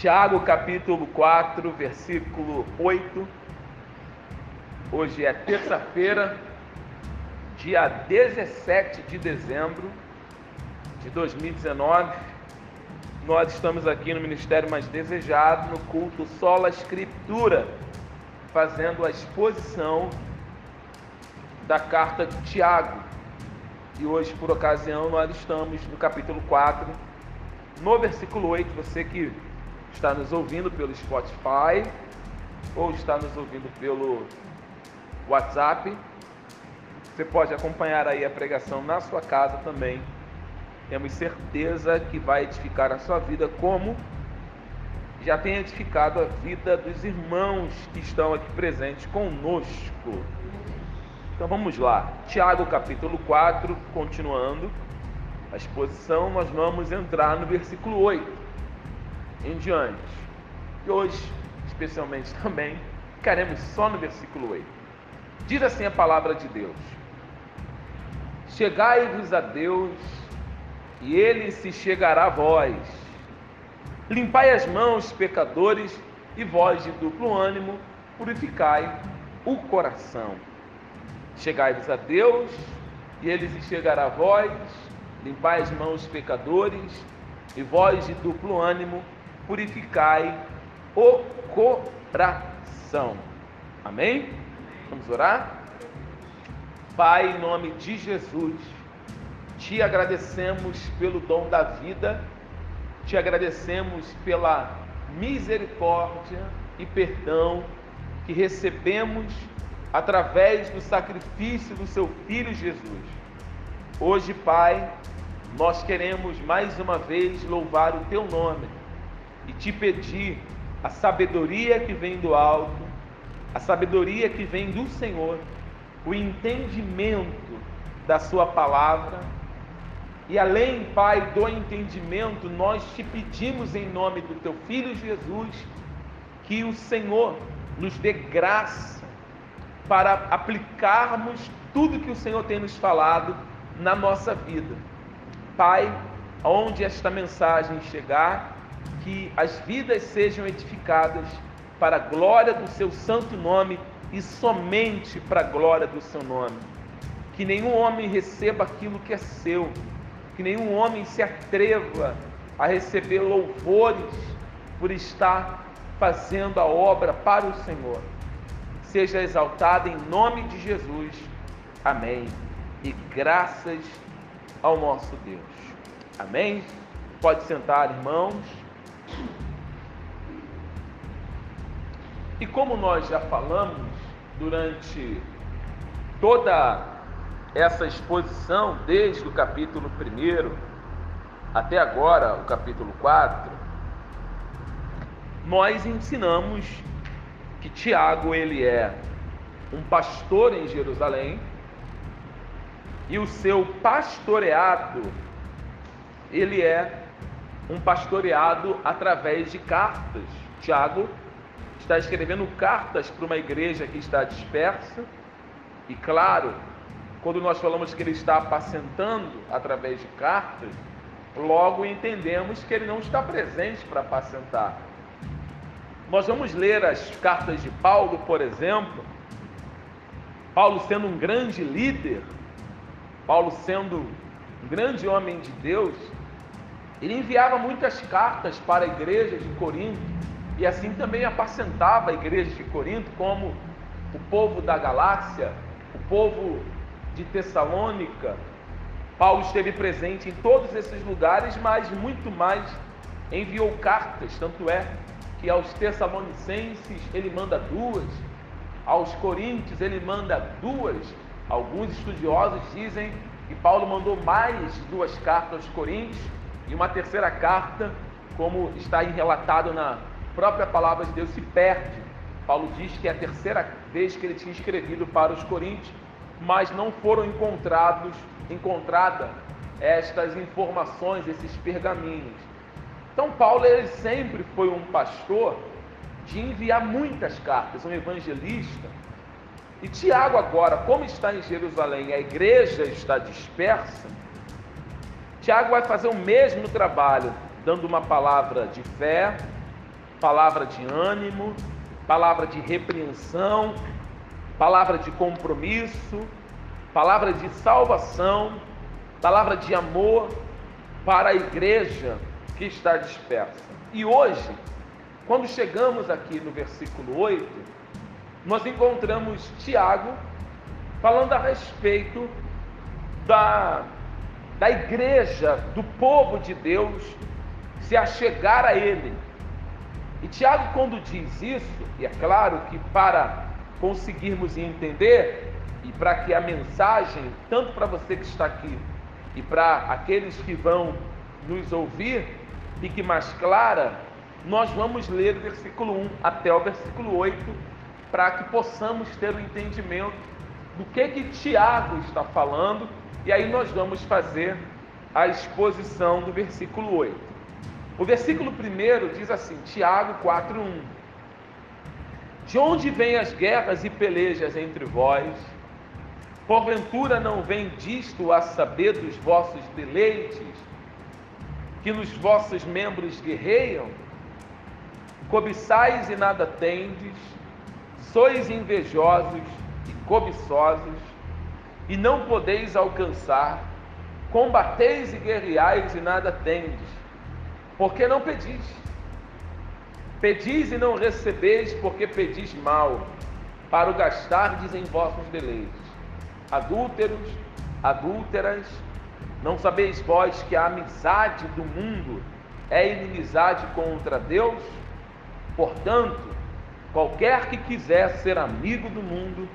Tiago capítulo 4, versículo 8. Hoje é terça-feira, dia 17 de dezembro de 2019. Nós estamos aqui no Ministério Mais Desejado, no culto Sola Escritura, fazendo a exposição da carta de Tiago. E hoje, por ocasião, nós estamos no capítulo 4, no versículo 8. Você que está nos ouvindo pelo Spotify ou está nos ouvindo pelo WhatsApp, você pode acompanhar aí a pregação na sua casa também. Temos certeza que vai edificar a sua vida como já tem edificado a vida dos irmãos que estão aqui presentes conosco. Então vamos lá. Tiago capítulo 4, continuando a exposição, nós vamos entrar no versículo 8 em diante. E hoje, especialmente também, ficaremos só no versículo 8. Diz assim a palavra de Deus: Chegai-vos a Deus, e ele se chegará a vós. Limpai as mãos, pecadores, e vós de duplo ânimo, purificai o coração. Chegai-vos a Deus, e ele se chegará a vós. Limpai as mãos, pecadores, e vós de duplo ânimo, purificai o coração. Amém? Vamos orar? Pai, em nome de Jesus, te agradecemos pelo dom da vida, te agradecemos pela misericórdia e perdão que recebemos através do sacrifício do seu Filho Jesus. Hoje, Pai, nós queremos mais uma vez louvar o teu nome e te pedir a sabedoria que vem do alto, a sabedoria que vem do Senhor, o entendimento da Sua palavra. E além, Pai, do entendimento, nós te pedimos em nome do Teu Filho Jesus que o Senhor nos dê graça para aplicarmos tudo que o Senhor tem nos falado na nossa vida. Pai, onde esta mensagem chegar, que as vidas sejam edificadas para a glória do seu santo nome e somente para a glória do seu nome. Que nenhum homem receba aquilo que é seu, que nenhum homem se atreva a receber louvores por estar fazendo a obra para o Senhor. Seja exaltado em nome de Jesus. Amém. E graças ao nosso Deus. Amém. Pode sentar, irmãos. E como nós já falamos durante toda essa exposição, desde o capítulo 1 até agora, o capítulo 4, nós ensinamos que Tiago ele é um pastor em Jerusalém e o seu pastoreado ele é um pastoreado através de cartas. Tiago está escrevendo cartas para uma igreja que está dispersa, e claro, quando nós falamos que ele está apacentando através de cartas, logo entendemos que ele não está presente para apacentar. Nós vamos ler as cartas de Paulo, por exemplo. Paulo sendo um grande líder, Paulo sendo um grande homem de Deus, ele enviava muitas cartas para a igreja de Corinto e assim também apacentava a igreja de Corinto, como o povo da Galácia, o povo de Tessalônica. Paulo esteve presente em todos esses lugares, mas muito mais enviou cartas, tanto é que aos Tessalonicenses ele manda duas, aos Coríntios ele manda duas. Alguns estudiosos dizem que Paulo mandou mais duas cartas aos Coríntios e uma terceira carta, como está relatado na própria palavra de Deus, se perde. Paulo diz que é a terceira vez que ele tinha escrevido para os coríntios, mas não foram encontrados, encontrada estas informações, esses pergaminhos. Então Paulo ele sempre foi um pastor de enviar muitas cartas, um evangelista. E Tiago agora, como está em Jerusalém, a igreja está dispersa, Tiago vai fazer o mesmo trabalho, dando uma palavra de fé, palavra de ânimo, palavra de repreensão, palavra de compromisso, palavra de salvação, palavra de amor para a igreja que está dispersa. E hoje, quando chegamos aqui no versículo 8, nós encontramos Tiago falando a respeito da, da igreja, do povo de Deus se achegar a Ele. E Tiago, quando diz isso, e é claro que para conseguirmos entender, e para que a mensagem, tanto para você que está aqui e para aqueles que vão nos ouvir, fique mais clara, nós vamos ler o versículo 1 até o versículo 8, para que possamos ter o um entendimento do que que Tiago está falando, e aí nós vamos fazer a exposição do versículo 8. O versículo 1 diz assim, Tiago 4:1. De onde vêm as guerras e pelejas entre vós? Porventura não vem disto a saber dos vossos deleites, que nos vossos membros guerreiam? Cobiçais e nada tendes, sois invejosos cobiçosos, e não podeis alcançar, combateis e guerreais e nada tendes, porque não pedis. Pedis e não recebeis, porque pedis mal, para o gastardes em vossos deleites. Adúlteros, adúlteras, não sabeis vós que a amizade do mundo é inimizade contra Deus? Portanto, qualquer que quiser ser amigo do mundo,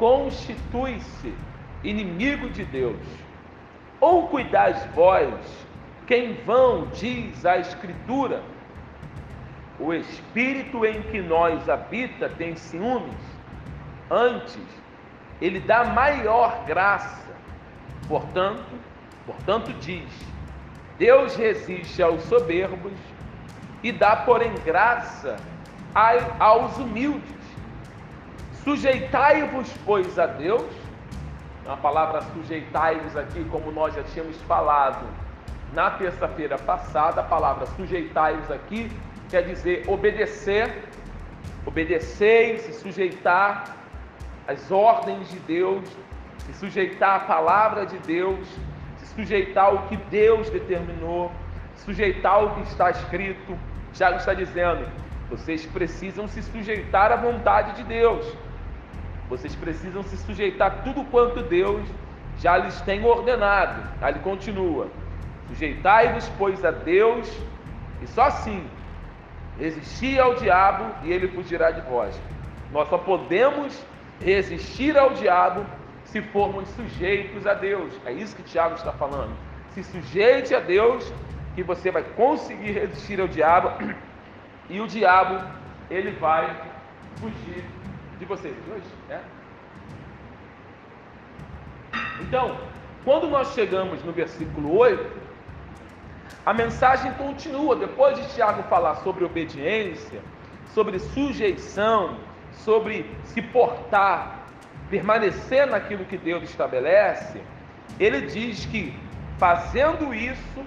constitui-se inimigo de Deus. Ou cuidais vós, quem vão diz a Escritura, o Espírito em que nós habita tem ciúmes, antes ele dá maior graça. Portanto, portanto diz: Deus resiste aos soberbos e dá, porém, graça aos humildes. Sujeitai-vos, pois, a Deus. A palavra sujeitai-vos aqui, como nós já tínhamos falado na terça-feira passada, a palavra sujeitai-vos aqui quer dizer obedecer, obedecer se sujeitar às ordens de Deus, se sujeitar à palavra de Deus, se sujeitar ao que Deus determinou, sujeitar ao que está escrito. Tiago está dizendo: vocês precisam se sujeitar à vontade de Deus. Vocês precisam se sujeitar a tudo quanto Deus já lhes tem ordenado. Aí ele continua: Sujeitai-vos, pois, a Deus, e só assim resistir ao diabo e ele fugirá de vós. Nós só podemos resistir ao diabo se formos sujeitos a Deus. É isso que Tiago está falando. Se sujeite a Deus, que você vai conseguir resistir ao diabo, e o diabo ele vai fugir de vocês hoje? É? Então, quando nós chegamos no versículo 8, a mensagem continua. Depois de Tiago falar sobre obediência, sobre sujeição, sobre se portar, permanecer naquilo que Deus estabelece, ele diz que fazendo isso,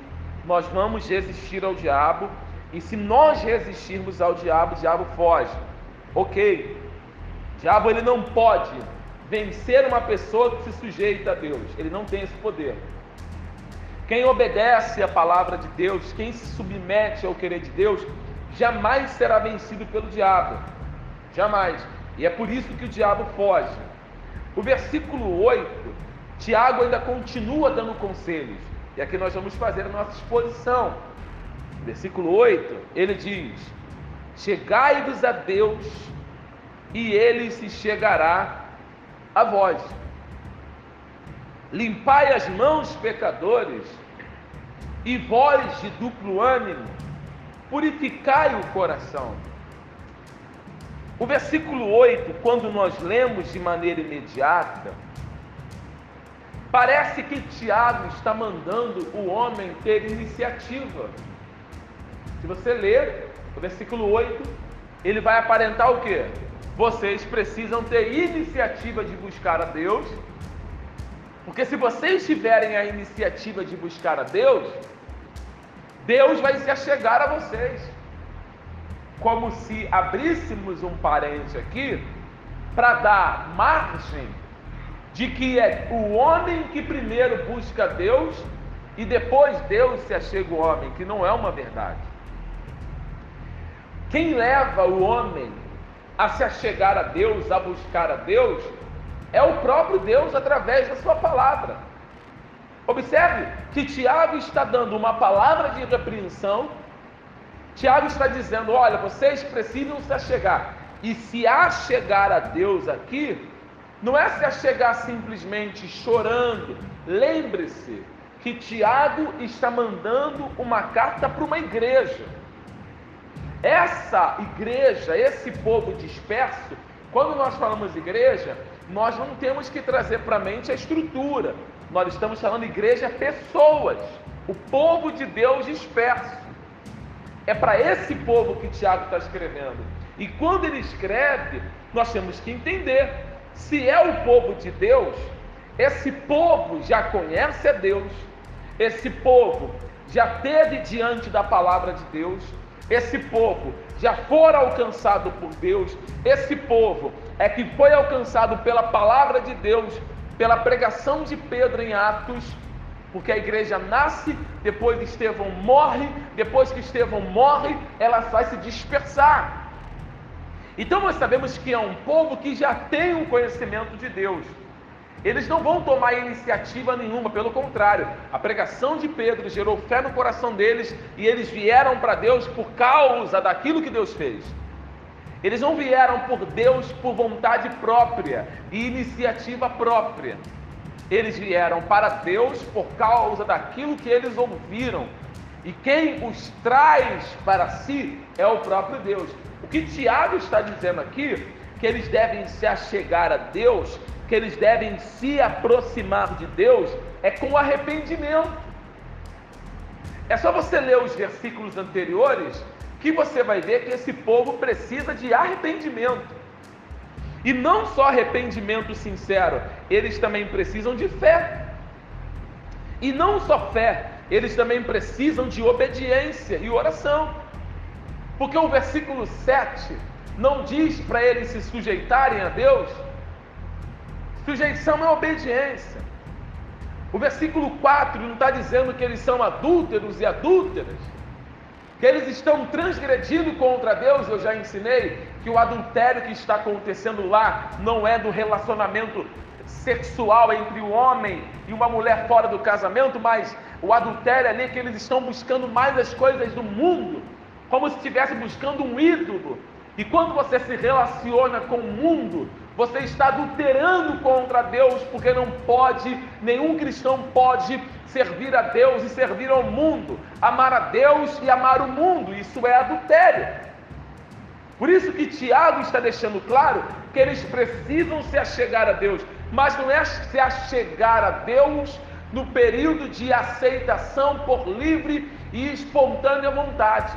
nós vamos resistir ao diabo, e se nós resistirmos ao diabo, o diabo foge. Ok, diabo ele não pode vencer uma pessoa que se sujeita a Deus. Ele não tem esse poder. Quem obedece à palavra de Deus, quem se submete ao querer de Deus, jamais será vencido pelo diabo. Jamais. E é por isso que o diabo foge. O versículo 8, Tiago ainda continua dando conselhos. E aqui nós vamos fazer a nossa exposição. Versículo 8, ele diz: Chegai-vos a Deus e ele se chegará a vós. Limpai as mãos, pecadores, e vós de duplo ânimo, purificai o coração. O versículo 8, quando nós lemos de maneira imediata, parece que Tiago está mandando o homem ter iniciativa. Se você ler o versículo 8, ele vai aparentar o que? Vocês precisam ter iniciativa de buscar a Deus, porque se vocês tiverem a iniciativa de buscar a Deus, Deus vai se achegar a vocês. como se abríssemos um parente aqui para dar margem de que é o homem que primeiro busca Deus e depois Deus se achega o homem, que não é uma verdade. Quem leva o homem a se achegar a Deus, a buscar a Deus, é o próprio Deus através da sua palavra. Observe que Tiago está dando uma palavra de repreensão. Tiago está dizendo: olha, vocês precisam se achegar. E se achegar a Deus aqui, não é se achegar simplesmente chorando. Lembre-se que Tiago está mandando uma carta para uma igreja. Essa igreja, esse povo disperso, quando nós falamos igreja, nós não temos que trazer para a mente a estrutura. Nós estamos falando igreja pessoas, o povo de Deus disperso. É para esse povo que Tiago está escrevendo. E quando ele escreve, nós temos que entender: se é o povo de Deus, esse povo já conhece a Deus, esse povo já teve diante da palavra de Deus, esse povo já for alcançado por Deus, esse povo é que foi alcançado pela palavra de Deus, pela pregação de Pedro em Atos, porque a igreja nasce, depois Estevão morre, depois que Estevão morre, ela vai se dispersar. Então nós sabemos que é um povo que já tem um conhecimento de Deus. Eles não vão tomar iniciativa nenhuma, pelo contrário, a pregação de Pedro gerou fé no coração deles e eles vieram para Deus por causa daquilo que Deus fez. Eles não vieram por Deus por vontade própria e iniciativa própria. Eles vieram para Deus por causa daquilo que eles ouviram. E quem os traz para si é o próprio Deus. O que Tiago está dizendo aqui, que eles devem se achegar a Deus que eles devem se aproximar de Deus é com arrependimento. É só você ler os versículos anteriores que você vai ver que esse povo precisa de arrependimento. E não só arrependimento sincero, eles também precisam de fé. E não só fé, eles também precisam de obediência e oração. Porque o versículo 7 não diz para eles se sujeitarem a Deus, Sujeição é obediência. O versículo 4 não está dizendo que eles são adúlteros e adúlteras, que eles estão transgredindo contra Deus. Eu já ensinei que o adultério que está acontecendo lá não é do relacionamento sexual entre o homem e uma mulher fora do casamento, mas o adultério ali é que eles estão buscando mais as coisas do mundo, como se estivesse buscando um ídolo. E quando você se relaciona com o mundo, você está adulterando contra Deus, porque não pode, nenhum cristão pode servir a Deus e servir ao mundo, amar a Deus e amar o mundo, isso é adultério. Por isso que Tiago está deixando claro que eles precisam se achegar a Deus, mas não é se achegar a Deus no período de aceitação por livre e espontânea vontade.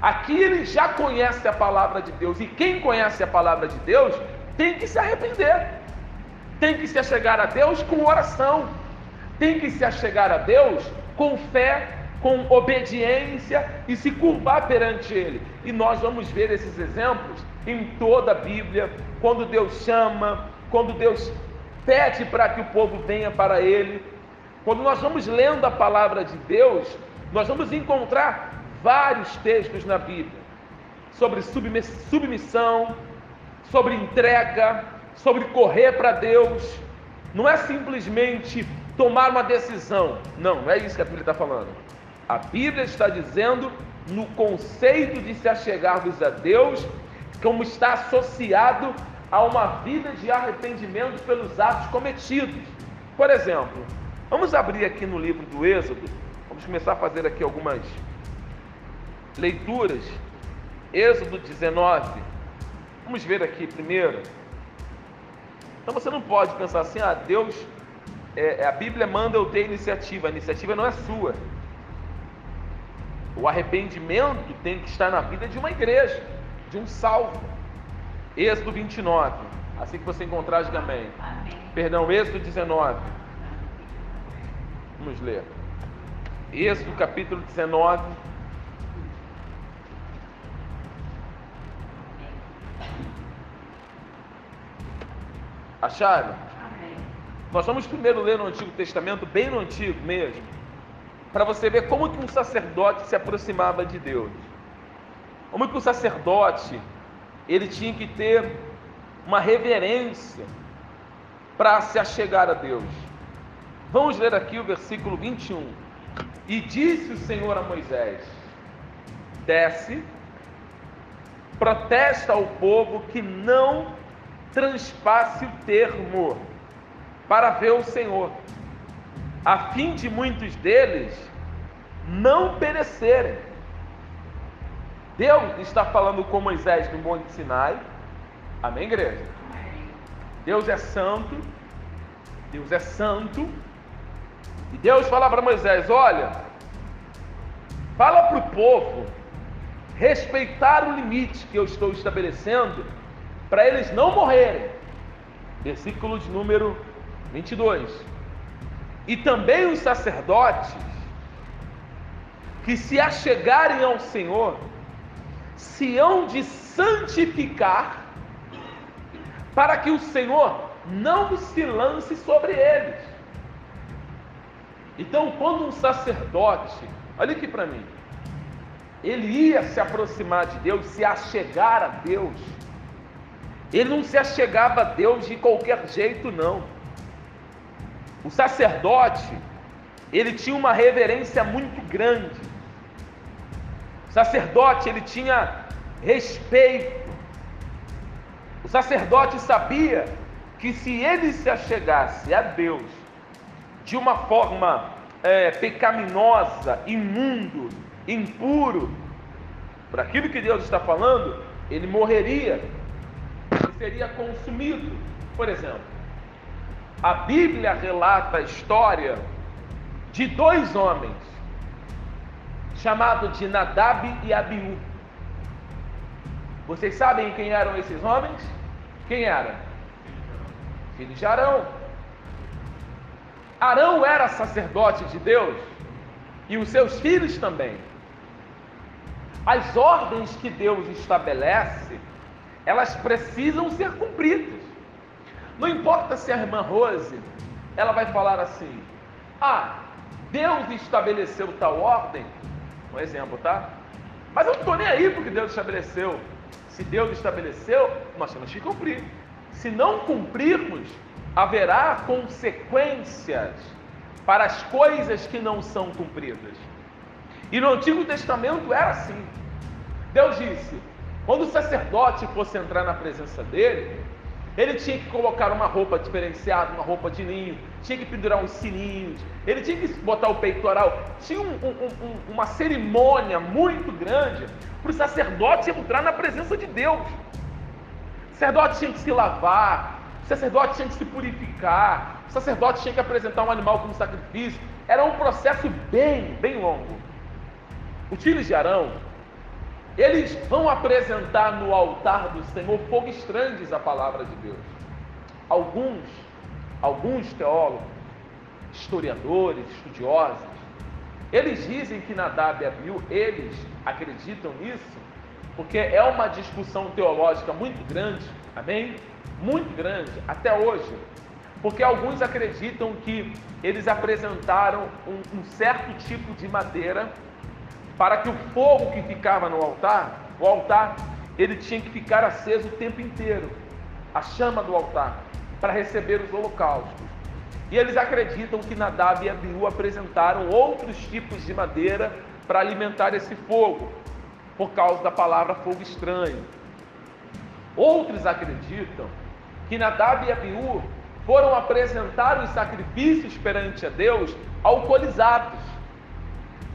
Aqui ele já conhece a palavra de Deus, e quem conhece a palavra de Deus tem que se arrepender, tem que se achegar a Deus com oração, tem que se achegar a Deus com fé, com obediência e se curvar perante Ele. E nós vamos ver esses exemplos em toda a Bíblia, quando Deus chama, quando Deus pede para que o povo venha para Ele. Quando nós vamos lendo a palavra de Deus, nós vamos encontrar vários textos na Bíblia sobre submissão, sobre entrega, sobre correr para Deus. Não é simplesmente tomar uma decisão. Não, não é isso que a Bíblia está falando. A Bíblia está dizendo no conceito de se achegarmos a Deus, como está associado a uma vida de arrependimento pelos atos cometidos. Por exemplo, vamos abrir aqui no livro do Êxodo, vamos começar a fazer aqui algumas leituras. Êxodo 19, Vamos ver aqui primeiro. Então você não pode pensar assim, ah, Deus, é, é, a Bíblia manda eu ter iniciativa, a iniciativa não é sua. O arrependimento tem que estar na vida de uma igreja, de um salvo. Êxodo 29, assim que você encontrar, diga amém. amém. Perdão, Êxodo 19. Vamos ler. Êxodo capítulo 19. Acharam? Nós vamos primeiro ler no Antigo Testamento, bem no Antigo mesmo, para você ver como que um sacerdote se aproximava de Deus. Como que o sacerdote ele tinha que ter uma reverência para se achegar a Deus. Vamos ler aqui o versículo 21. E disse o Senhor a Moisés: Desce, protesta ao povo que não transpasse o termo para ver o Senhor, a fim de muitos deles não perecerem. Deus está falando com Moisés no Monte Sinai. Amém, igreja? Deus é santo. Deus é santo. E Deus fala para Moisés: Olha, fala para o povo respeitar o limite que eu estou estabelecendo para eles não morrerem. Versículo de número 22. E também os sacerdotes que se achegarem ao Senhor se hão de santificar para que o Senhor não se lance sobre eles. Então, quando um sacerdote, olha aqui para mim, ele ia se aproximar de Deus, se achegar a Deus, ele não se achegava a Deus de qualquer jeito, não. O sacerdote, ele tinha uma reverência muito grande. O sacerdote, ele tinha respeito. O sacerdote sabia que se ele se achegasse a Deus de uma forma é, pecaminosa, imundo, impuro, por aquilo que Deus está falando, ele morreria seria consumido. Por exemplo, a Bíblia relata a história de dois homens, chamados de Nadab e Abiú. Vocês sabem quem eram esses homens? Quem eram? Filhos de Arão. Arão era sacerdote de Deus e os seus filhos também. As ordens que Deus estabelece elas precisam ser cumpridas. Não importa se a irmã Rose, ela vai falar assim: "Ah, Deus estabeleceu tal ordem". Um exemplo, tá? Mas eu não estou nem aí porque Deus estabeleceu. Se Deus estabeleceu, nós temos que cumprir. Se não cumprirmos, haverá consequências para as coisas que não são cumpridas. E no Antigo Testamento era assim. Deus disse: quando o sacerdote fosse entrar na presença dele, ele tinha que colocar uma roupa diferenciada, uma roupa de linho, tinha que pendurar uns sininhos, ele tinha que botar o peitoral. Tinha um, um, um, uma cerimônia muito grande para o sacerdote entrar na presença de Deus. O sacerdote tinha que se lavar, o sacerdote tinha que se purificar, o sacerdote tinha que apresentar um animal como sacrifício. Era um processo bem, bem longo. Os filhos de Arão eles vão apresentar no altar do Senhor fogo estranho, diz a palavra de Deus. Alguns, alguns teólogos, historiadores, estudiosos, eles dizem que Nadab e Abiú, eles acreditam nisso, porque é uma discussão teológica muito grande, amém? Muito grande, até hoje. Porque alguns acreditam que eles apresentaram um, um certo tipo de madeira para que o fogo que ficava no altar, o altar, ele tinha que ficar aceso o tempo inteiro, a chama do altar, para receber os holocaustos. E eles acreditam que Nadab e Abiú apresentaram outros tipos de madeira para alimentar esse fogo, por causa da palavra fogo estranho. Outros acreditam que Nadab e Abiú foram apresentar os sacrifícios perante a Deus alcoolizados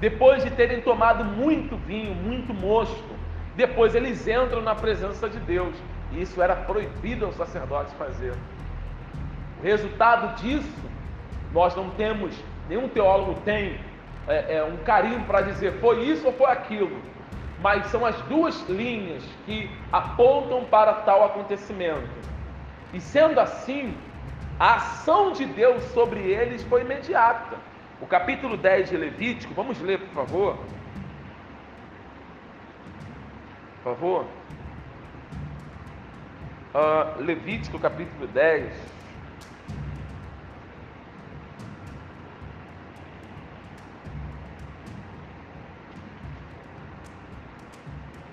depois de terem tomado muito vinho, muito mosto, depois eles entram na presença de Deus. E isso era proibido aos sacerdotes fazer. O resultado disso, nós não temos, nenhum teólogo tem é, é, um carinho para dizer foi isso ou foi aquilo. Mas são as duas linhas que apontam para tal acontecimento. E sendo assim, a ação de Deus sobre eles foi imediata. O capítulo 10 de Levítico, vamos ler, por favor. Por favor. uh, Levítico capítulo 10.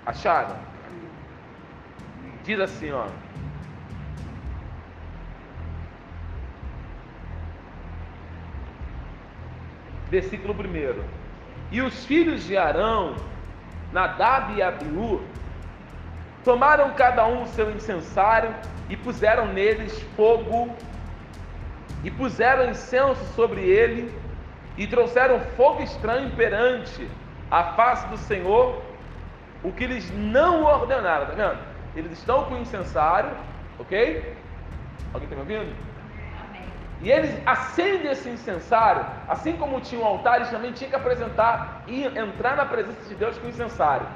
Acharam? Diz assim, ó. Versículo 1. E os filhos de Arão, Nadab e Abiú, tomaram cada um o seu incensário e puseram neles fogo, e puseram incenso sobre ele, e trouxeram fogo estranho perante a face do Senhor, o que eles não ordenaram, tá vendo? Eles estão com o incensário, ok? Alguém está me ouvindo? E eles acendem esse incensário, assim como tinha um altar, eles também tinham que apresentar e entrar na presença de Deus com o incensário.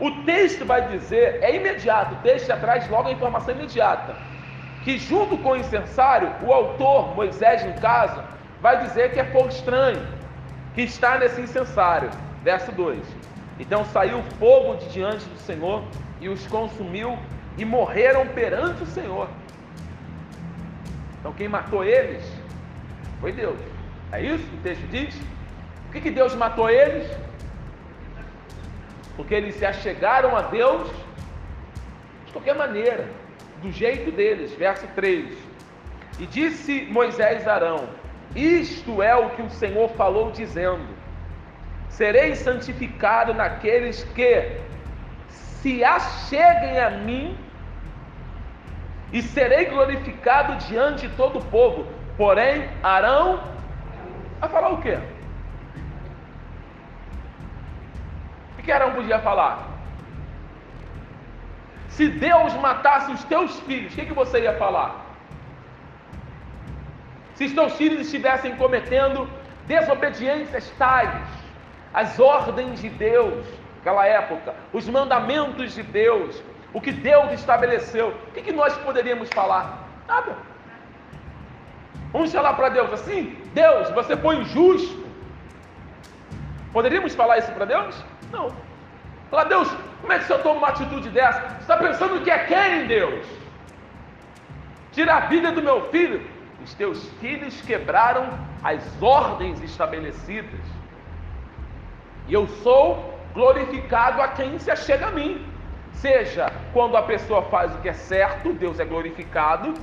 O texto vai dizer, é imediato, o texto traz logo a informação imediata, que junto com o incensário, o autor, Moisés no caso, vai dizer que é fogo estranho, que está nesse incensário. Verso 2: Então saiu fogo de diante do Senhor e os consumiu e morreram perante o Senhor. Então quem matou eles foi Deus. É isso que o texto diz? Por que, que Deus matou eles? Porque eles se achegaram a Deus de qualquer maneira, do jeito deles. Verso 3. E disse Moisés a Arão: Isto é o que o Senhor falou, dizendo: Serei santificado naqueles que se acheguem a mim, e serei glorificado diante de todo o povo. Porém, Arão vai falar o quê? O que Arão podia falar? Se Deus matasse os teus filhos, o que, que você ia falar? Se os teus filhos estivessem cometendo desobediências tais, as ordens de Deus, naquela época, os mandamentos de Deus, o que Deus estabeleceu, o que, que nós poderíamos falar? Nada. Vamos falar para Deus assim? Deus, você foi injusto. Poderíamos falar isso para Deus? Não. Fala, Deus, como é que senhor toma uma atitude dessa? Você está pensando que é quem, Deus? Tira a vida do meu filho. Os teus filhos quebraram as ordens estabelecidas. E eu sou glorificado a quem se achega a mim. Seja quando a pessoa faz o que é certo, Deus é glorificado.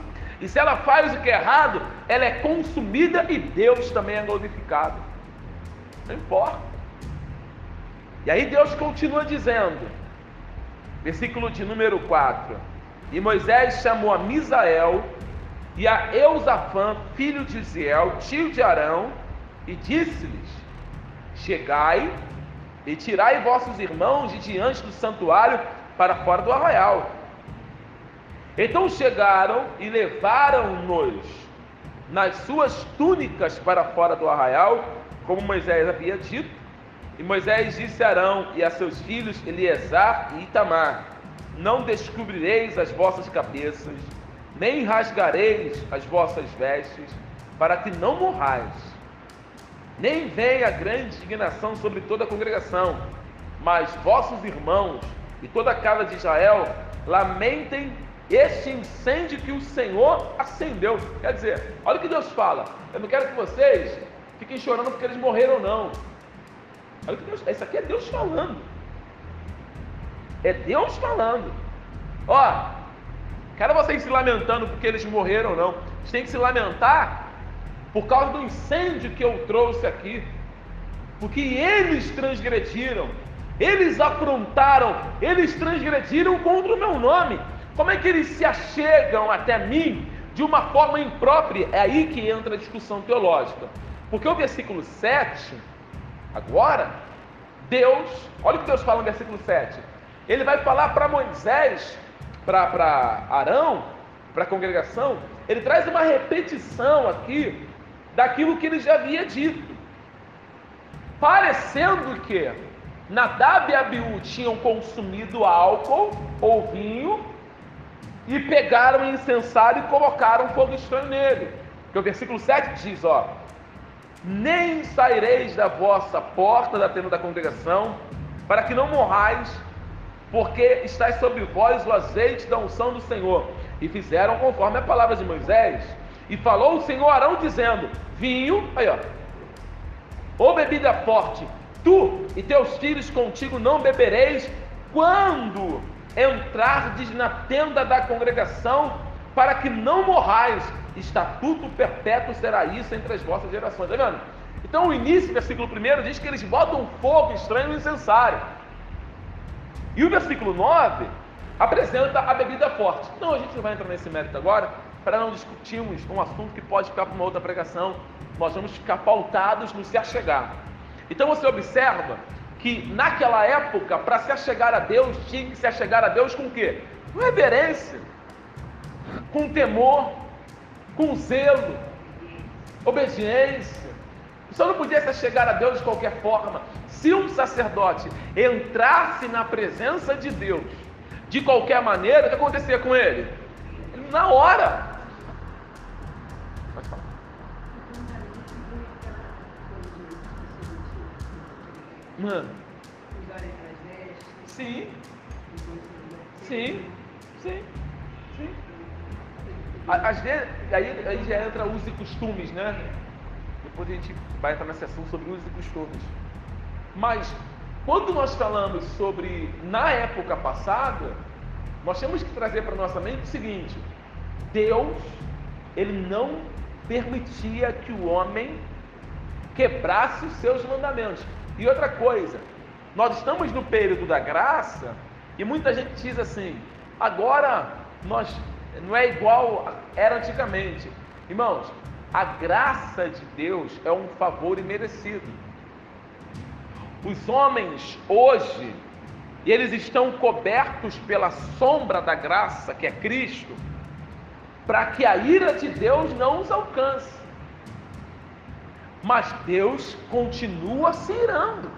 E se ela faz o que é errado, ela é consumida e Deus também é glorificado. Não importa. E aí Deus continua dizendo, versículo de número 4: E Moisés chamou a Misael e a Eusafã, filho de Ziel, tio de Arão, e disse-lhes: Chegai e tirai vossos irmãos de diante do santuário para fora do arraial. Então chegaram e levaram-nos nas suas túnicas para fora do arraial, como Moisés havia dito, e Moisés disse a Arão e a seus filhos Eleazar e Itamar: Não descobrireis as vossas cabeças, nem rasgareis as vossas vestes, para que não morrais. Nem venha grande indignação sobre toda a congregação, mas vossos irmãos e toda a casa de Israel lamentem este incêndio que o Senhor acendeu. Quer dizer, olha o que Deus fala. Eu não quero que vocês fiquem chorando porque eles morreram, não. Olha que Deus, isso aqui é Deus falando. É Deus falando. Ó, quero vocês se lamentando porque eles morreram, não. Vocês têm que se lamentar por causa do incêndio que eu trouxe aqui. Porque eles transgrediram, eles afrontaram, eles transgrediram contra o meu nome. Como é que eles se achegam até mim de uma forma imprópria? É aí que entra a discussão teológica. Porque o versículo 7 Agora, Deus, olha o que Deus fala no versículo 7. Ele vai falar para Moisés, para Arão, para a congregação, ele traz uma repetição aqui daquilo que ele já havia dito. Parecendo que Nadab e Abiú tinham consumido álcool ou vinho e pegaram o incensário e colocaram fogo estranho nele. Porque o versículo 7 diz, ó, nem saireis da vossa porta da tenda da congregação, para que não morrais, porque está sobre vós o azeite da unção do Senhor. E fizeram conforme a palavra de Moisés. E falou o Senhor Arão, dizendo: Vinho, aí ó, ou bebida forte, tu e teus filhos contigo não bebereis, quando entrardes na tenda da congregação, para que não morrais. Estatuto perpétuo será isso entre as vossas gerações. Está vendo? Então o início, versículo 1 diz que eles botam fogo estranho no incensário. E o versículo 9 apresenta a bebida forte. Não, a gente não vai entrar nesse mérito agora, para não discutirmos um assunto que pode ficar para uma outra pregação. Nós vamos ficar pautados no se achegar. Então você observa que naquela época, para se achegar a Deus, tinha que se achegar a Deus com o quê? Com reverência, com temor, com zelo, obediência. Você não podia se achegar a Deus de qualquer forma. Se um sacerdote entrasse na presença de Deus de qualquer maneira, o que acontecia com ele? Na hora. Mano. Sim. Sim. Sim. Sim. Às vezes, aí, aí já entra usos e costumes, né? Depois a gente vai entrar na sessão sobre usos e costumes. Mas quando nós falamos sobre na época passada, nós temos que trazer para nossa mente o seguinte: Deus, ele não permitia que o homem quebrasse os seus mandamentos. E outra coisa, nós estamos no período da graça e muita gente diz assim: agora nós não é igual era antigamente. Irmãos, a graça de Deus é um favor imerecido. Os homens hoje, eles estão cobertos pela sombra da graça, que é Cristo, para que a ira de Deus não os alcance. Mas Deus continua se irando.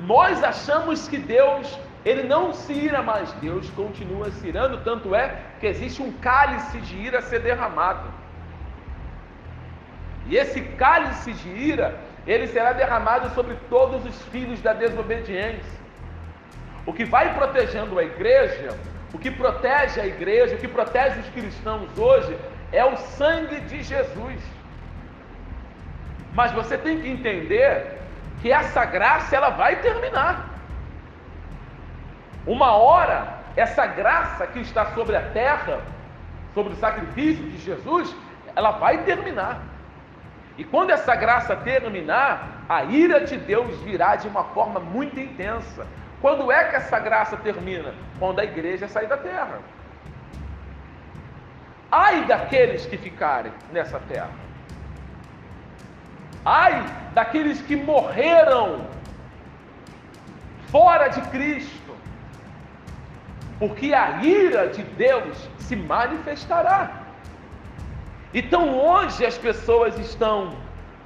Nós achamos que Deus, ele não se ira, mas Deus continua se irando, tanto é que existe um cálice de ira a ser derramado. E esse cálice de ira, ele será derramado sobre todos os filhos da desobediência. O que vai protegendo a igreja, o que protege a igreja, o que protege os cristãos hoje, é o sangue de Jesus. Mas você tem que entender que essa graça ela vai terminar. Uma hora, essa graça que está sobre a terra, sobre o sacrifício de Jesus, ela vai terminar. E quando essa graça terminar, a ira de Deus virá de uma forma muito intensa. Quando é que essa graça termina? Quando a igreja sair da terra. Ai daqueles que ficarem nessa terra. Ai daqueles que morreram fora de Cristo, porque a ira de Deus se manifestará. Então hoje as pessoas estão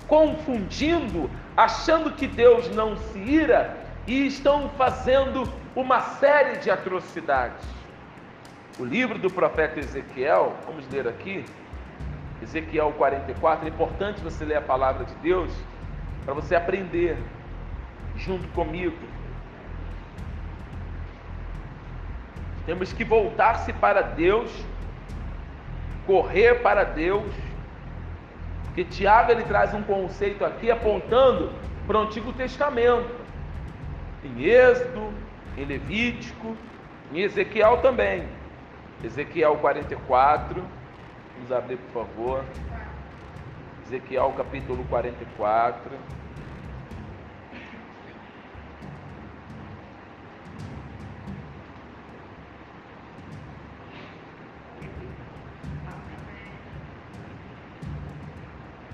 confundindo, achando que Deus não se ira e estão fazendo uma série de atrocidades. O livro do profeta Ezequiel, vamos ler aqui, Ezequiel 44. É importante você ler a palavra de Deus para você aprender junto comigo. Temos que voltar-se para Deus, correr para Deus, porque Tiago ele traz um conceito aqui apontando para o Antigo Testamento, em Êxodo, em Levítico, em Ezequiel também. Ezequiel 44 Vamos abrir, por favor. Ezequiel capítulo 44.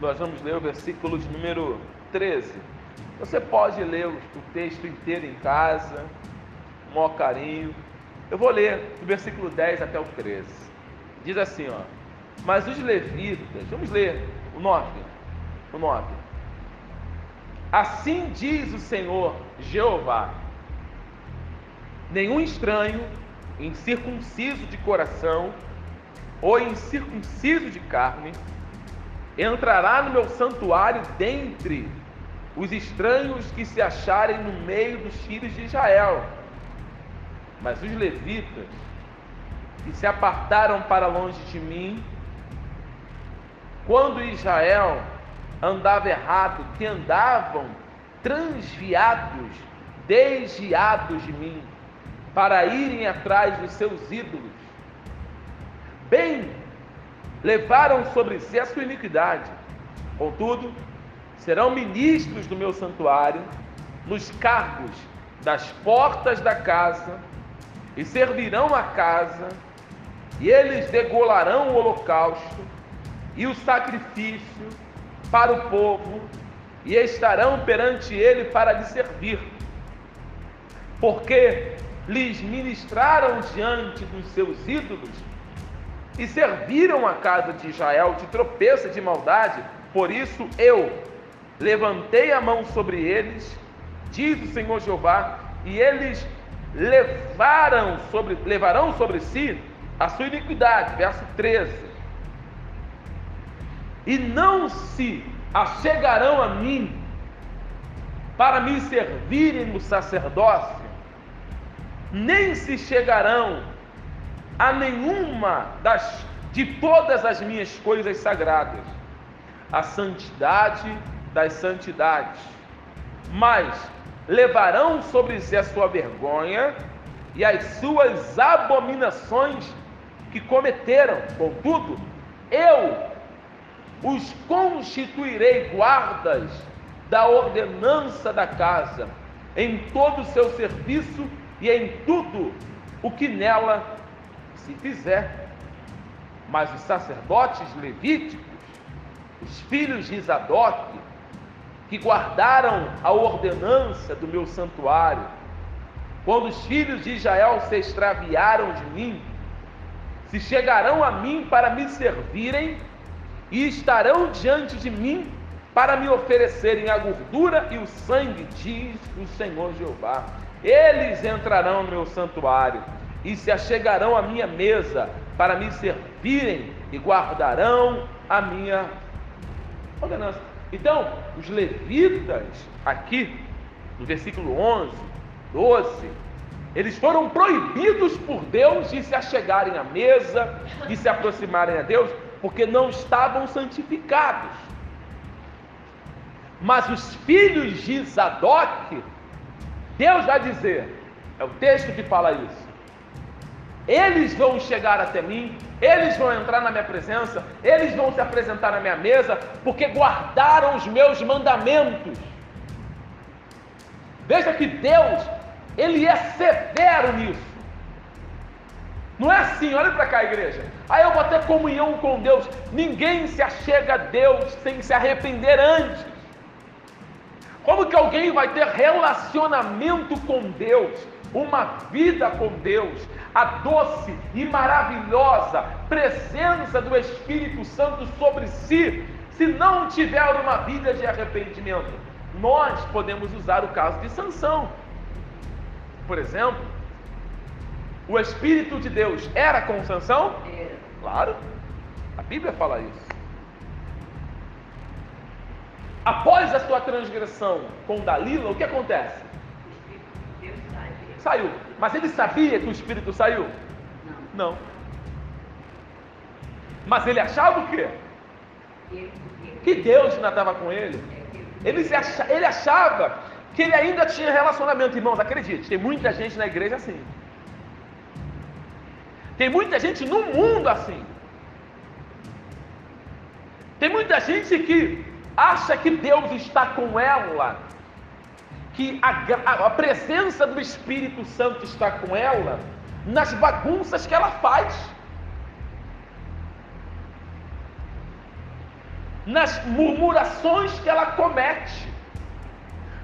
Nós vamos ler o versículo de número 13. Você pode ler o texto inteiro em casa, com maior carinho. Eu vou ler do versículo 10 até o 13. Diz assim, ó. Mas os levitas, vamos ler o 9. O 9. Assim diz o Senhor Jeová: nenhum estranho, incircunciso de coração ou incircunciso de carne, entrará no meu santuário dentre os estranhos que se acharem no meio dos filhos de Israel. Mas os levitas e se apartaram para longe de mim. Quando Israel andava errado, que andavam transviados, desviados de mim, para irem atrás dos seus ídolos. Bem, levaram sobre si a sua iniquidade. Contudo, serão ministros do meu santuário, nos cargos das portas da casa, e servirão a casa, e eles degolarão o holocausto e o sacrifício para o povo, e estarão perante ele para lhe servir. Porque lhes ministraram diante dos seus ídolos e serviram a casa de Israel de tropeço de maldade, por isso eu levantei a mão sobre eles, diz o Senhor Jeová, e eles levaram sobre, levarão sobre si a sua iniquidade, verso 13. E não se achegarão a mim para me servirem no sacerdócio, nem se chegarão a nenhuma das de todas as minhas coisas sagradas, a santidade das santidades, mas levarão sobre si a sua vergonha e as suas abominações que cometeram. Contudo, eu os constituirei guardas da ordenança da casa, em todo o seu serviço e em tudo o que nela se fizer. Mas os sacerdotes levíticos, os filhos de Isadoc, que guardaram a ordenança do meu santuário, quando os filhos de Israel se extraviaram de mim, se chegarão a mim para me servirem e estarão diante de mim para me oferecerem a gordura e o sangue, diz o Senhor Jeová. Eles entrarão no meu santuário e se achegarão à minha mesa para me servirem e guardarão a minha ordenança. Então, os levitas, aqui, no versículo 11, 12, eles foram proibidos por Deus de se achegarem à mesa, de se aproximarem a Deus, porque não estavam santificados. Mas os filhos de Zadok, Deus vai dizer, é o texto que fala isso. Eles vão chegar até mim, eles vão entrar na minha presença, eles vão se apresentar na minha mesa, porque guardaram os meus mandamentos. Veja que Deus, Ele é severo nisso. Não é assim, olha para cá, igreja. Aí eu vou ter comunhão com Deus. Ninguém se achega a Deus sem se arrepender antes. Como que alguém vai ter relacionamento com Deus, uma vida com Deus, a doce e maravilhosa presença do Espírito Santo sobre si, se não tiver uma vida de arrependimento? Nós podemos usar o caso de Sansão. Por exemplo, o Espírito de Deus era com Sansão? Era. Claro. A Bíblia fala isso. Após a sua transgressão com Dalila, o que acontece? Saiu. Mas ele sabia que o Espírito saiu? Não. Não. Mas ele achava o quê? Que Deus ainda estava com ele. Ele, achava, ele achava que ele ainda tinha relacionamento. Irmãos, acredite, tem muita gente na igreja assim. Tem muita gente no mundo assim. Tem muita gente que acha que Deus está com ela, que a, a, presença do Espírito Santo está com ela nas bagunças que ela faz, nas murmurações que ela comete,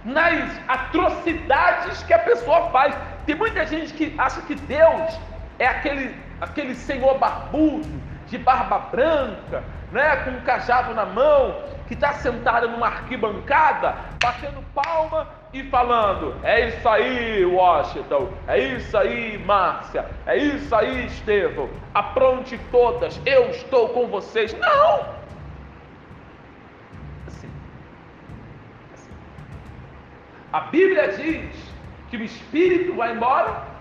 nas atrocidades que a pessoa faz. Tem muita gente que acha que Deus é aquele, aquele senhor barbudo, de barba branca, né, com um cajado na mão, que está sentado numa arquibancada, batendo palma e falando: É isso aí, Washington, é isso aí, Márcia, é isso aí, Estevão, apronte todas, eu estou com vocês. Não! Assim. assim. A Bíblia diz que o Espírito vai embora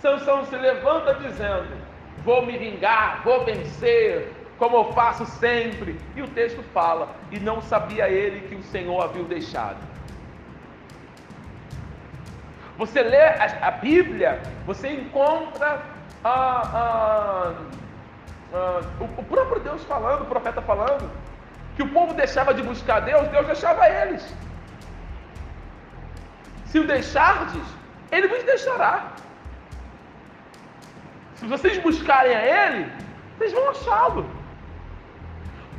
Sansão se levanta dizendo: vou me vingar, vou vencer, como eu faço sempre. E o texto fala: e não sabia ele que o Senhor havia deixado. Você lê a, Bíblia, você encontra o próprio Deus falando, o profeta falando, que o povo deixava de buscar Deus, Deus deixava eles. Se o deixardes, Ele vos deixará. Se vocês buscarem a Ele, vocês vão achá-lo.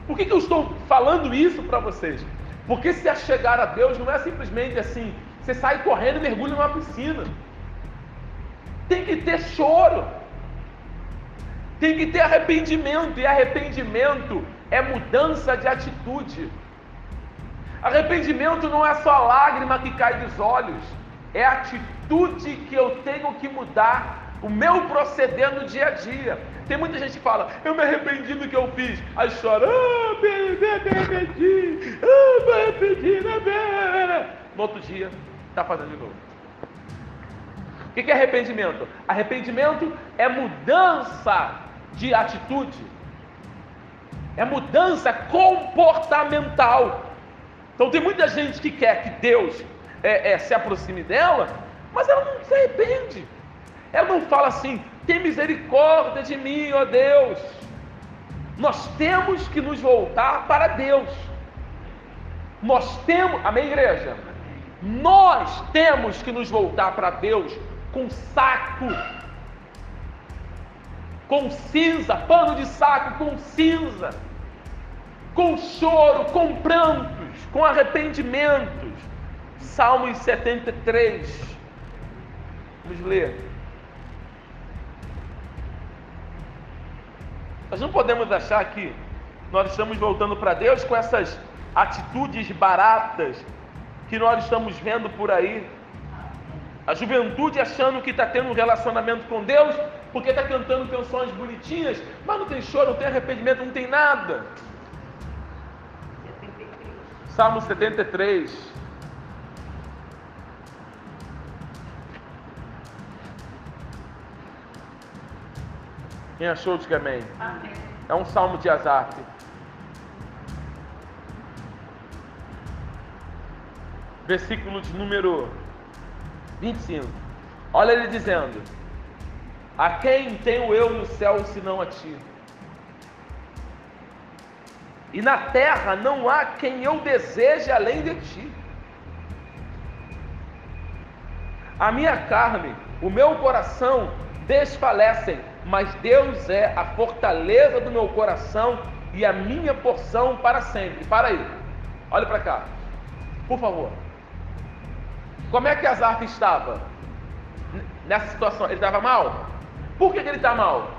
Por que, que eu estou falando isso para vocês? Porque se a chegar a Deus não é simplesmente assim, você sai correndo e mergulha numa piscina. Tem que ter choro. Tem que ter arrependimento. E arrependimento é mudança de atitude. Arrependimento não é só lágrima que cai dos olhos, é a atitude que eu tenho que mudar, o meu proceder no dia a dia. Tem muita gente que fala, eu me arrependi do que eu fiz. Aí chora, ah, me, me, arrependi, ah, me arrependi, me. No outro dia, está fazendo de novo. O que é arrependimento? Arrependimento é mudança de atitude, é mudança comportamental. Então tem muita gente que quer que Deus é, é, se aproxime dela, mas ela não se arrepende. Ela não fala assim, tem misericórdia de mim, ó Deus. Nós temos que nos voltar para Deus. Nós temos, amém, igreja? Nós temos que nos voltar para Deus com saco, com cinza, pano de saco com cinza, com choro, com prantos, com arrependimentos. Salmos 73. Vamos ler. Nós não podemos achar que nós estamos voltando para Deus com essas atitudes baratas que nós estamos vendo por aí. A juventude achando que está tendo um relacionamento com Deus porque está cantando canções bonitinhas, mas não tem choro, não tem arrependimento, não tem nada. Salmo 73. Quem achou, diga amém. amém. É um salmo de Asaf. Versículo de número 25. Olha ele dizendo: A quem tenho eu no céu senão a ti? E na terra não há quem eu deseje além de ti. A minha carne, o meu coração desfalecem, mas Deus é a fortaleza do meu coração e a minha porção para sempre. Para aí, olhe para cá, por favor. Como é que Azar estava nessa situação? Ele estava mal? Por que, que ele está mal?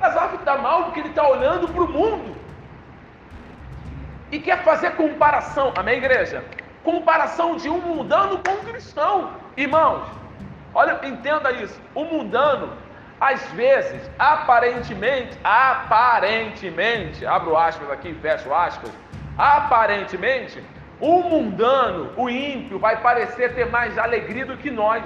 Azar está mal porque ele está olhando para o mundo e quer fazer comparação. Amém, igreja? Comparação de um mundano com um cristão. Irmãos, olha, entenda isso. O mundano, às vezes, aparentemente, aparentemente, abro aspas aqui, fecho aspas, aparentemente, o mundano, o ímpio, vai parecer ter mais alegria do que nós.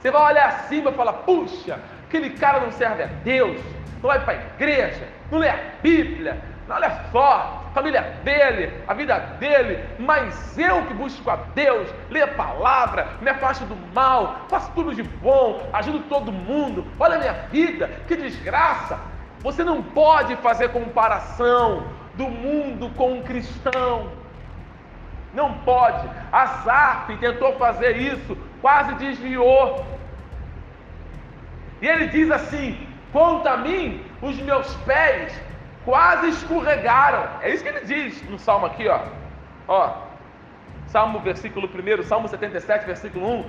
Você vai olhar assim e vai falar: puxa, aquele cara não serve a Deus, não vai para a igreja, não lê a Bíblia, olha só, a família dele, a vida dele, mas eu que busco a Deus, leio a palavra, me afasto do mal, faço tudo de bom, ajudo todo mundo, olha a minha vida, que desgraça. Você não pode fazer comparação do mundo com um cristão. Não pode. A Zap tentou fazer isso, quase desviou. E ele diz assim: quanto a mim, os meus pés quase escorregaram. É isso que ele diz no salmo aqui, ó. Ó. Salmo versículo 1, Salmo 77, versículo 1.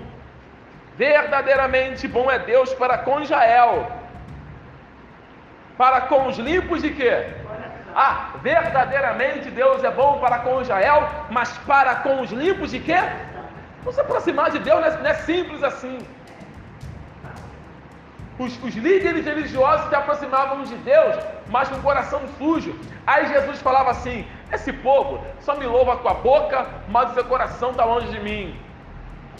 Verdadeiramente bom é Deus para com Israel. Para com os limpos de quê? Ah, verdadeiramente Deus é bom para com Israel, mas para com os limpos de quê? Não se aproximar de Deus não é simples assim. Os, os líderes religiosos se aproximavam de Deus, mas com o coração sujo. Aí Jesus falava assim: Esse povo só me louva com a boca, mas o seu coração está longe de mim.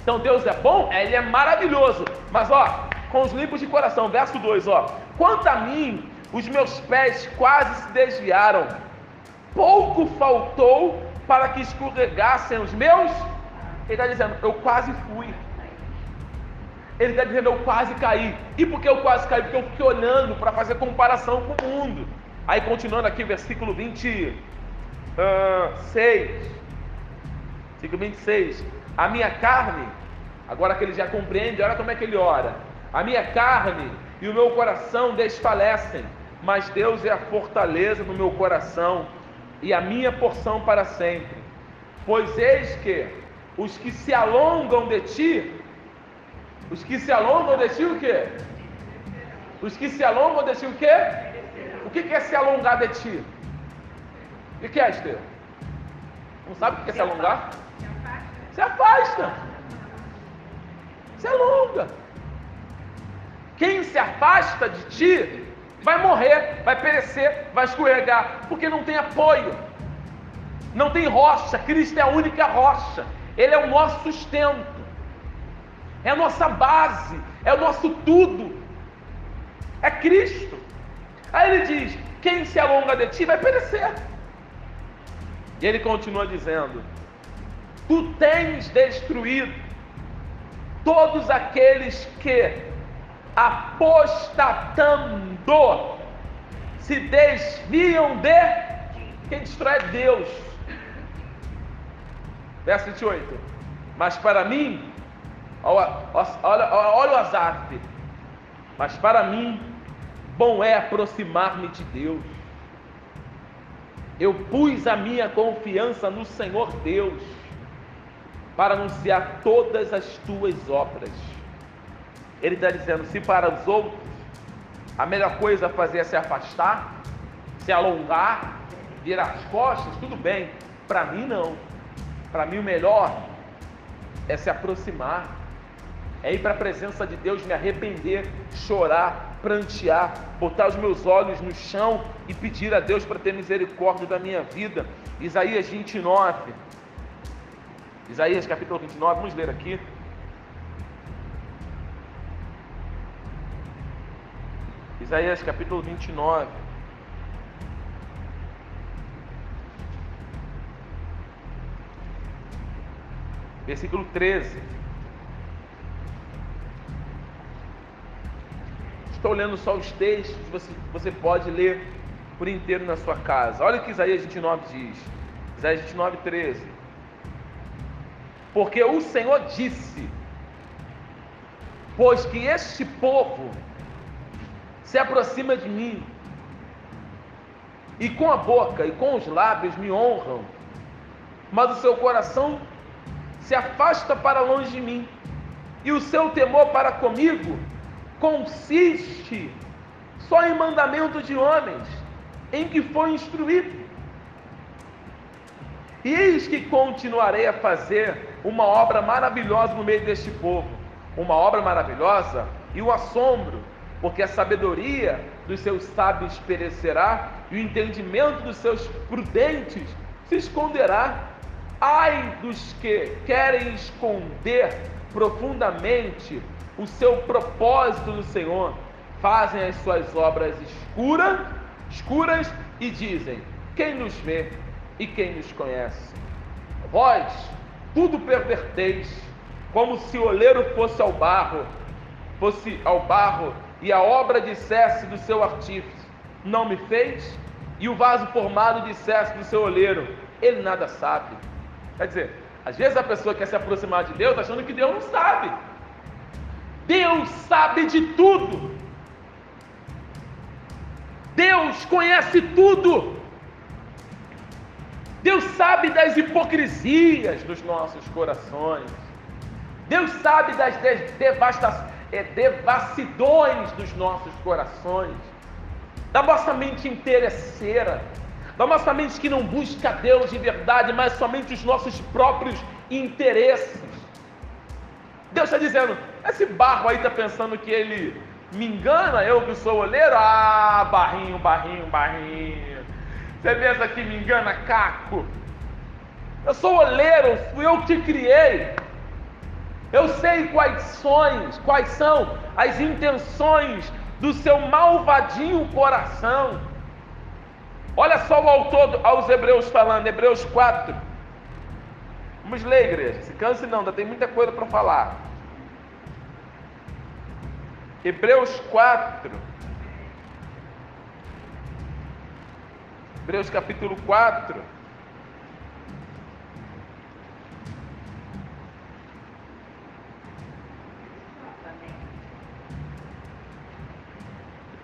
Então Deus é bom? É, ele é maravilhoso. Mas ó, com os limpos de coração, verso 2, ó. Quanto a mim, os meus pés quase se desviaram. Pouco faltou para que escorregassem os meus. Ele está dizendo, eu quase fui. Ele está dizendo, eu quase caí. E por que eu quase caí? Porque eu fiquei olhando para fazer comparação com o mundo. Aí continuando aqui, versículo 26. Uh, versículo 26. A minha carne, agora que ele já compreende, olha como é que ele ora. A minha carne e o meu coração desfalecem, mas Deus é a fortaleza do meu coração e a minha porção para sempre. Pois eis que os que se alongam de ti os que se alongam de ti o quê? Os que se alongam de ti o quê? O que é se alongar de ti? O que é, Esther? Não sabe o que é se alongar? Se afasta. Se alonga. Quem se afasta de ti vai morrer, vai perecer, vai escorregar, porque não tem apoio, não tem rocha. Cristo é a única rocha, Ele é o nosso sustento é a nossa base, é o nosso tudo, é Cristo. Aí ele diz: quem se alonga de ti vai perecer. E ele continua dizendo: Tu tens destruído todos aqueles que, apostatando, se desviam de. Quem destrói é Deus. Verso 28. Mas para mim, Olha, olha, olha o Azaf. Mas para mim, bom é aproximar-me de Deus. Eu pus a minha confiança no Senhor Deus para anunciar todas as tuas obras. Ele está dizendo: se para os outros a melhor coisa a fazer é se afastar, se alongar, virar as costas, tudo bem. Para mim, não. Para mim, o melhor é se aproximar é ir para a presença de Deus, me arrepender, chorar, prantear, botar os meus olhos no chão e pedir a Deus para ter misericórdia da minha vida. Isaías 29. Isaías capítulo 29, vamos ler aqui. Isaías capítulo 29. Versículo 13. Estou lendo só os textos, você, você pode ler por inteiro na sua casa. Olha o que Isaías 29 diz. Isaías 29, 13. Porque o Senhor disse: Pois que este povo se aproxima de mim, e com a boca e com os lábios me honram, mas o seu coração se afasta para longe de mim, e o seu temor para comigo consiste só em mandamento de homens, em que foi instruído. E eis que continuarei a fazer uma obra maravilhosa no meio deste povo, uma obra maravilhosa e o assombro, porque a sabedoria dos seus sábios perecerá e o entendimento dos seus prudentes se esconderá. Ai dos que querem esconder profundamente o seu propósito no Senhor, fazem as suas obras escuras, escuras e dizem: quem nos vê e quem nos conhece? Vós tudo perverteis, como se o oleiro fosse ao barro, fosse ao barro e a obra dissesse do seu artífice: não me fez? E o vaso formado dissesse do seu oleiro: ele nada sabe. Quer dizer, às vezes a pessoa quer se aproximar de Deus achando que Deus não sabe. Deus sabe de tudo. Deus conhece tudo. Deus sabe das hipocrisias dos nossos corações. Deus sabe das é, devassidões dos nossos corações, da nossa mente interesseira, da nossa mente que não busca Deus de verdade, mas somente os nossos próprios interesses. Deus está dizendo: esse barro aí está pensando que ele me engana, eu que sou olheiro? Ah, barrinho, barrinho, barrinho. Você pensa que me engana, Caco? Eu sou oleiro, fui eu que te criei. Eu sei quais quais são as intenções do seu malvadinho coração. Olha só o autor aos Hebreus falando, Hebreus 4. Vamos ler, igreja. Se canse não, ainda tem muita coisa para falar. Hebreus 4. Hebreus capítulo 4.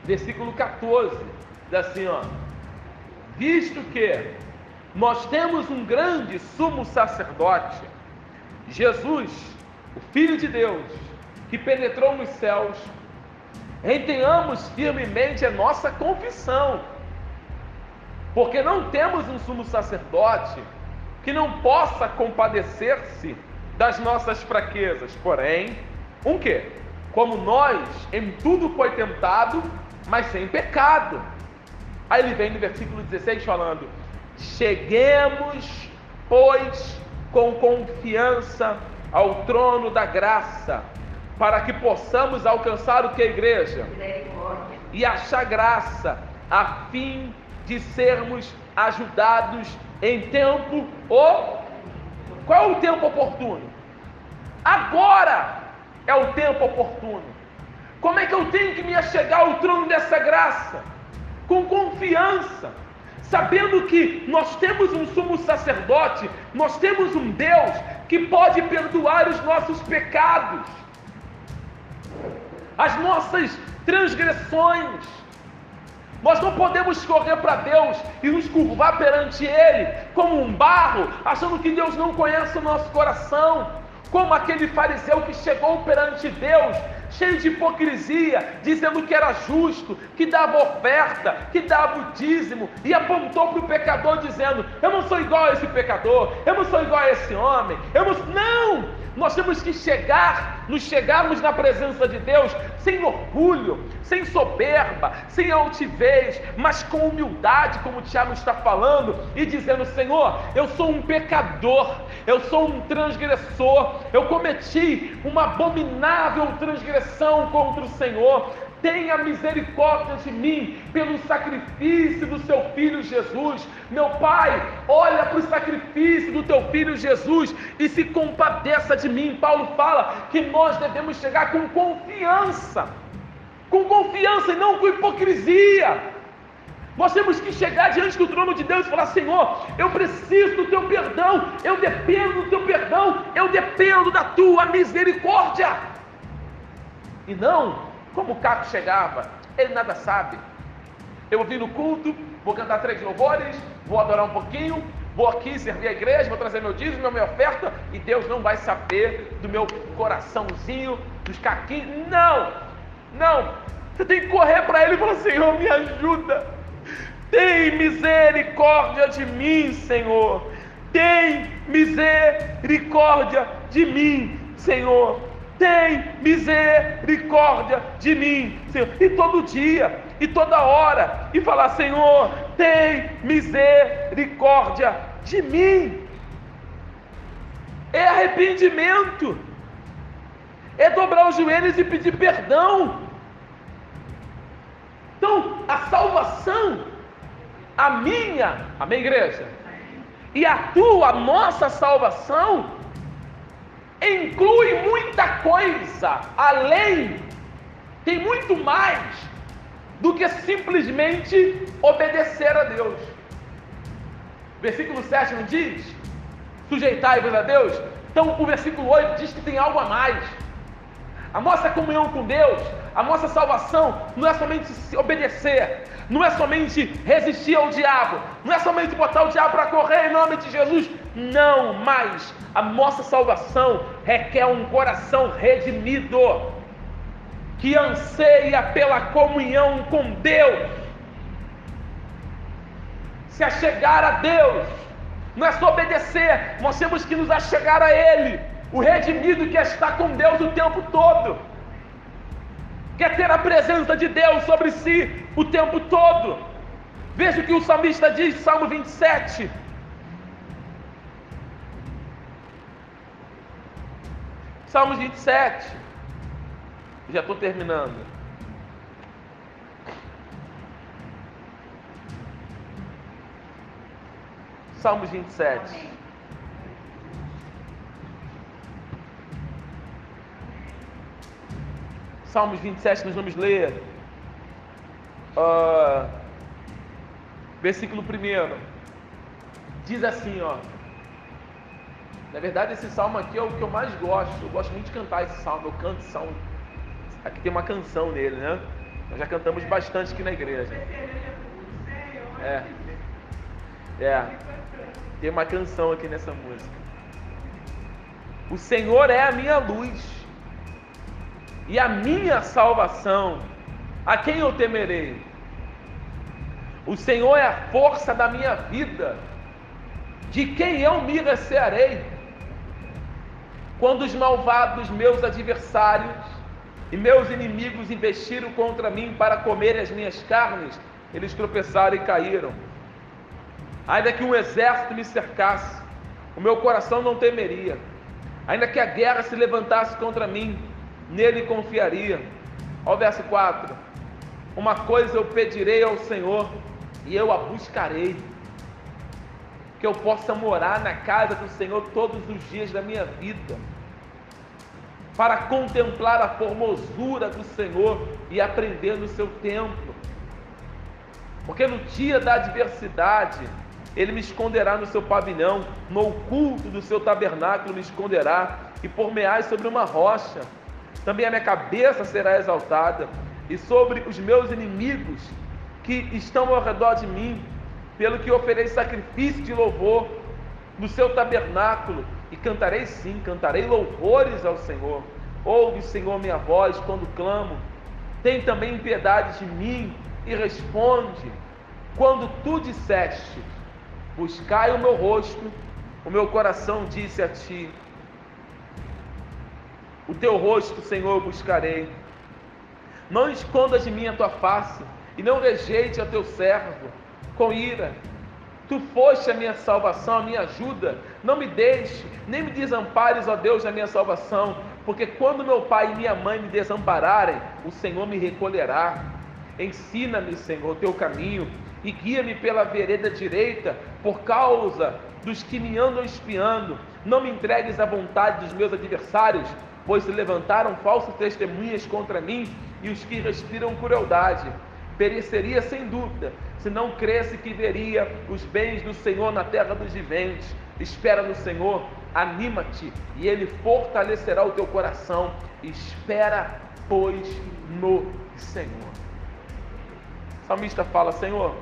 Versículo 14. Diz assim, ó. Visto que nós temos um grande sumo sacerdote, Jesus, o Filho de Deus, que penetrou nos céus, retenhamos firmemente a nossa confissão, porque não temos um sumo sacerdote que não possa compadecer-se das nossas fraquezas, porém, um que, como nós, em tudo foi tentado, mas sem pecado. Aí ele vem no versículo 16 falando: Cheguemos, pois, com confiança ao trono da graça, para que possamos alcançar o que, igreja? E achar graça, a fim de sermos ajudados em tempo o Qual é o tempo oportuno? Agora é o tempo oportuno. Como é que eu tenho que me achegar ao trono dessa graça? Com confiança, sabendo que nós temos um sumo sacerdote, nós temos um Deus que pode perdoar os nossos pecados, as nossas transgressões. Nós não podemos correr para Deus e nos curvar perante Ele como um barro, achando que Deus não conhece o nosso coração, como aquele fariseu que chegou perante Deus cheio de hipocrisia, dizendo que era justo, que dava oferta, que dava o dízimo, e apontou para o pecador dizendo: Eu não sou igual a esse pecador, eu não sou igual a esse homem, eu não. Não! Nós temos que chegar, nos chegarmos na presença de Deus sem orgulho, sem soberba, sem altivez, mas com humildade, como o Tiago está falando, e dizendo: Senhor, eu sou um pecador, eu sou um transgressor, eu cometi uma abominável transgressão contra o Senhor, tenha misericórdia de mim pelo sacrifício do seu filho Jesus. Meu Pai, olha para o sacrifício do teu filho Jesus e se compadeça de mim. Paulo fala que nós devemos chegar com confiança, com confiança e não com hipocrisia. Nós temos que chegar diante do trono de Deus e falar: Senhor, eu preciso do teu perdão, eu dependo do teu perdão, eu dependo da tua misericórdia. E não como o Caco chegava, ele nada sabe. Eu vim no culto, vou cantar três louvores, vou adorar um pouquinho, vou aqui servir a igreja, vou trazer meu dízimo, minha oferta, e Deus não vai saber do meu coraçãozinho, dos caquinhos. Não! Não! Você tem que correr para Ele e falar: Senhor, me ajuda. Tem misericórdia de mim, Senhor. Tem misericórdia de mim, Senhor tem misericórdia de mim, Senhor. E todo dia, e toda hora, e falar, Senhor, tem misericórdia de mim. É arrependimento, é dobrar os joelhos e pedir perdão. Então, a salvação, a minha, amém, igreja? E a tua, a nossa salvação, inclui muita coisa além, tem muito mais do que simplesmente obedecer a Deus. Versículo 7 não diz? Sujeitai-vos a Deus. Então o versículo 8 diz que tem algo a mais. A nossa comunhão com Deus, a nossa salvação, não é somente obedecer, não é somente resistir ao diabo, não é somente botar o diabo para correr em nome de Jesus, não, mas a nossa salvação requer um coração redimido, que anseia pela comunhão com Deus, se achegar a Deus, não é só obedecer, nós temos que nos achegar a Ele, o redimido que está com Deus o tempo todo, quer ter a presença de Deus sobre si o tempo todo. Veja o que o salmista diz, Salmo 27. Salmos 27. Já estou terminando. Salmos 27. Amém. Salmos 27, nós vamos ler. Uh, versículo 1. Diz assim, ó. Na verdade, esse salmo aqui é o que eu mais gosto. Eu gosto muito de cantar esse salmo. Eu canto salmo. Aqui tem uma canção nele, né? Nós já cantamos bastante aqui na igreja. É. É. Tem uma canção aqui nessa música. O Senhor é a minha luz e a minha salvação. A quem eu temerei? O Senhor é a força da minha vida. De quem eu me recearei? Quando os malvados, meus adversários e meus inimigos investiram contra mim para comerem as minhas carnes, eles tropeçaram e caíram. Ainda que um exército me cercasse, o meu coração não temeria. Ainda que a guerra se levantasse contra mim, nele confiaria. Olha o verso 4: Uma coisa eu pedirei ao Senhor, e eu a buscarei, que eu possa morar na casa do Senhor todos os dias da minha vida, para contemplar a formosura do Senhor e aprender no seu templo. Porque no dia da adversidade, ele me esconderá no seu pavilhão, no oculto do seu tabernáculo me esconderá, e por meais sobre uma rocha. Também a minha cabeça será exaltada, e sobre os meus inimigos que estão ao redor de mim, pelo que oferei sacrifício de louvor no seu tabernáculo, e cantarei sim, cantarei louvores ao Senhor. Ouve, Senhor, minha voz quando clamo. Tem também piedade de mim e responde. Quando tu disseste, Buscai o meu rosto, o meu coração disse a ti: O teu rosto, Senhor, eu buscarei. Não escondas de mim a tua face, e não rejeite a teu servo com ira. Tu foste a minha salvação, a minha ajuda. Não me deixe, nem me desampares, ó Deus, na minha salvação, porque quando meu pai e minha mãe me desampararem, o Senhor me recolherá. Ensina-me, Senhor, o teu caminho e guia-me pela vereda direita por causa dos que me andam espiando. Não me entregues à vontade dos meus adversários, pois se levantaram falsas testemunhas contra mim e os que respiram crueldade. Pereceria sem dúvida, se não cresce que veria os bens do Senhor na terra dos viventes. Espera no Senhor, anima-te, e Ele fortalecerá o teu coração. Espera, pois, no Senhor. O salmista fala: Senhor,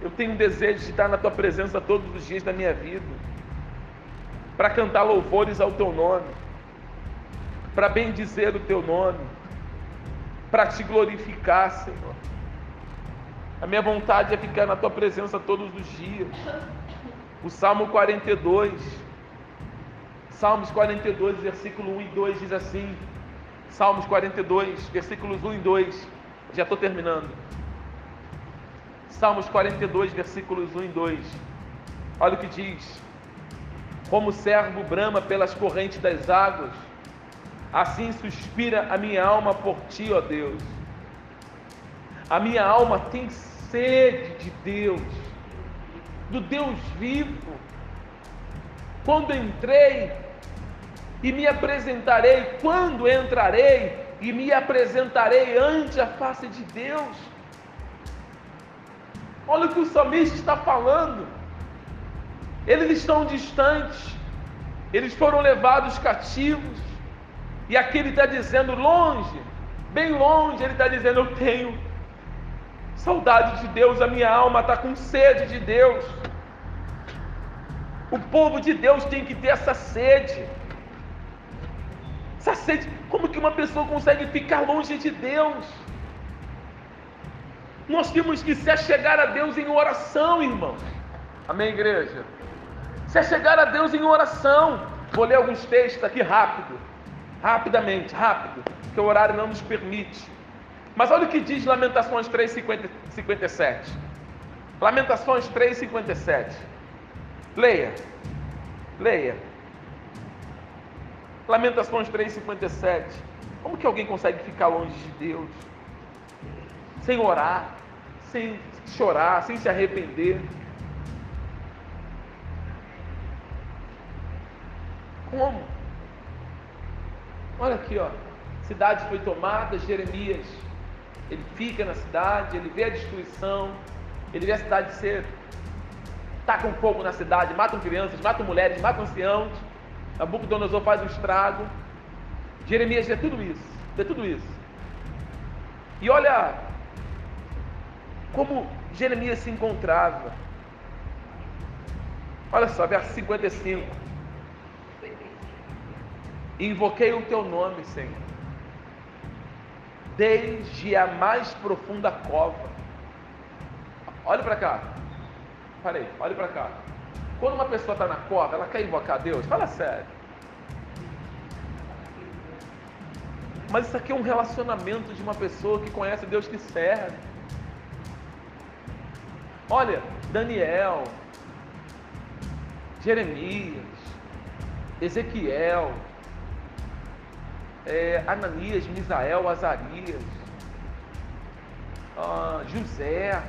eu tenho um desejo de estar na tua presença todos os dias da minha vida, para cantar louvores ao teu nome, para bendizer o teu nome, para te glorificar, Senhor. A minha vontade é ficar na tua presença todos os dias. O Salmo 42, Salmos 42, versículo 1 e 2 diz assim: Salmos 42, versículos 1 e 2. Já estou terminando. Salmos 42, versículos 1 e 2. Olha o que diz: Como o servo brama pelas correntes das águas, assim suspira a minha alma por ti, ó Deus. A minha alma tem sede de Deus, do Deus vivo. Quando entrei e me apresentarei, quando entrarei e me apresentarei ante a face de Deus Olha o que o salmista está falando. Eles estão distantes, eles foram levados cativos, e aqui ele está dizendo longe, bem longe, ele está dizendo: Eu tenho saudade de Deus, a minha alma está com sede de Deus. O povo de Deus tem que ter essa sede. Essa sede, como que uma pessoa consegue ficar longe de Deus? Nós temos que se achegar a Deus em oração, irmãos. Amém, igreja? Se achegar a Deus em oração. Vou ler alguns textos aqui rápido. Rapidamente, rápido. Que o horário não nos permite. Mas olha o que diz Lamentações 3, 50, 57. Lamentações 3,57. Leia. Leia. Lamentações 3,57. Como que alguém consegue ficar longe de Deus? Sem orar, sem chorar, sem se arrepender. Como? Olha aqui, ó. Cidade foi tomada, Jeremias. Ele fica na cidade, ele vê a destruição, ele vê a cidade ser. Tacam fogo na cidade, matam crianças, matam mulheres, matam anciãos. Nabucodonosor faz um estrago. Jeremias vê tudo isso, vê tudo isso. E olha como Jeremias se encontrava. Olha só, verso 55. Invoquei o teu nome, Senhor, desde a mais profunda cova. Olha para cá. Parei, olha para cá. Quando uma pessoa está na cova, ela quer invocar Deus? Fala sério. Mas isso aqui é um relacionamento de uma pessoa que conhece Deus que serve. Olha, Daniel, Jeremias, Ezequiel, é, Ananias, Misael, Azarias, ah, José.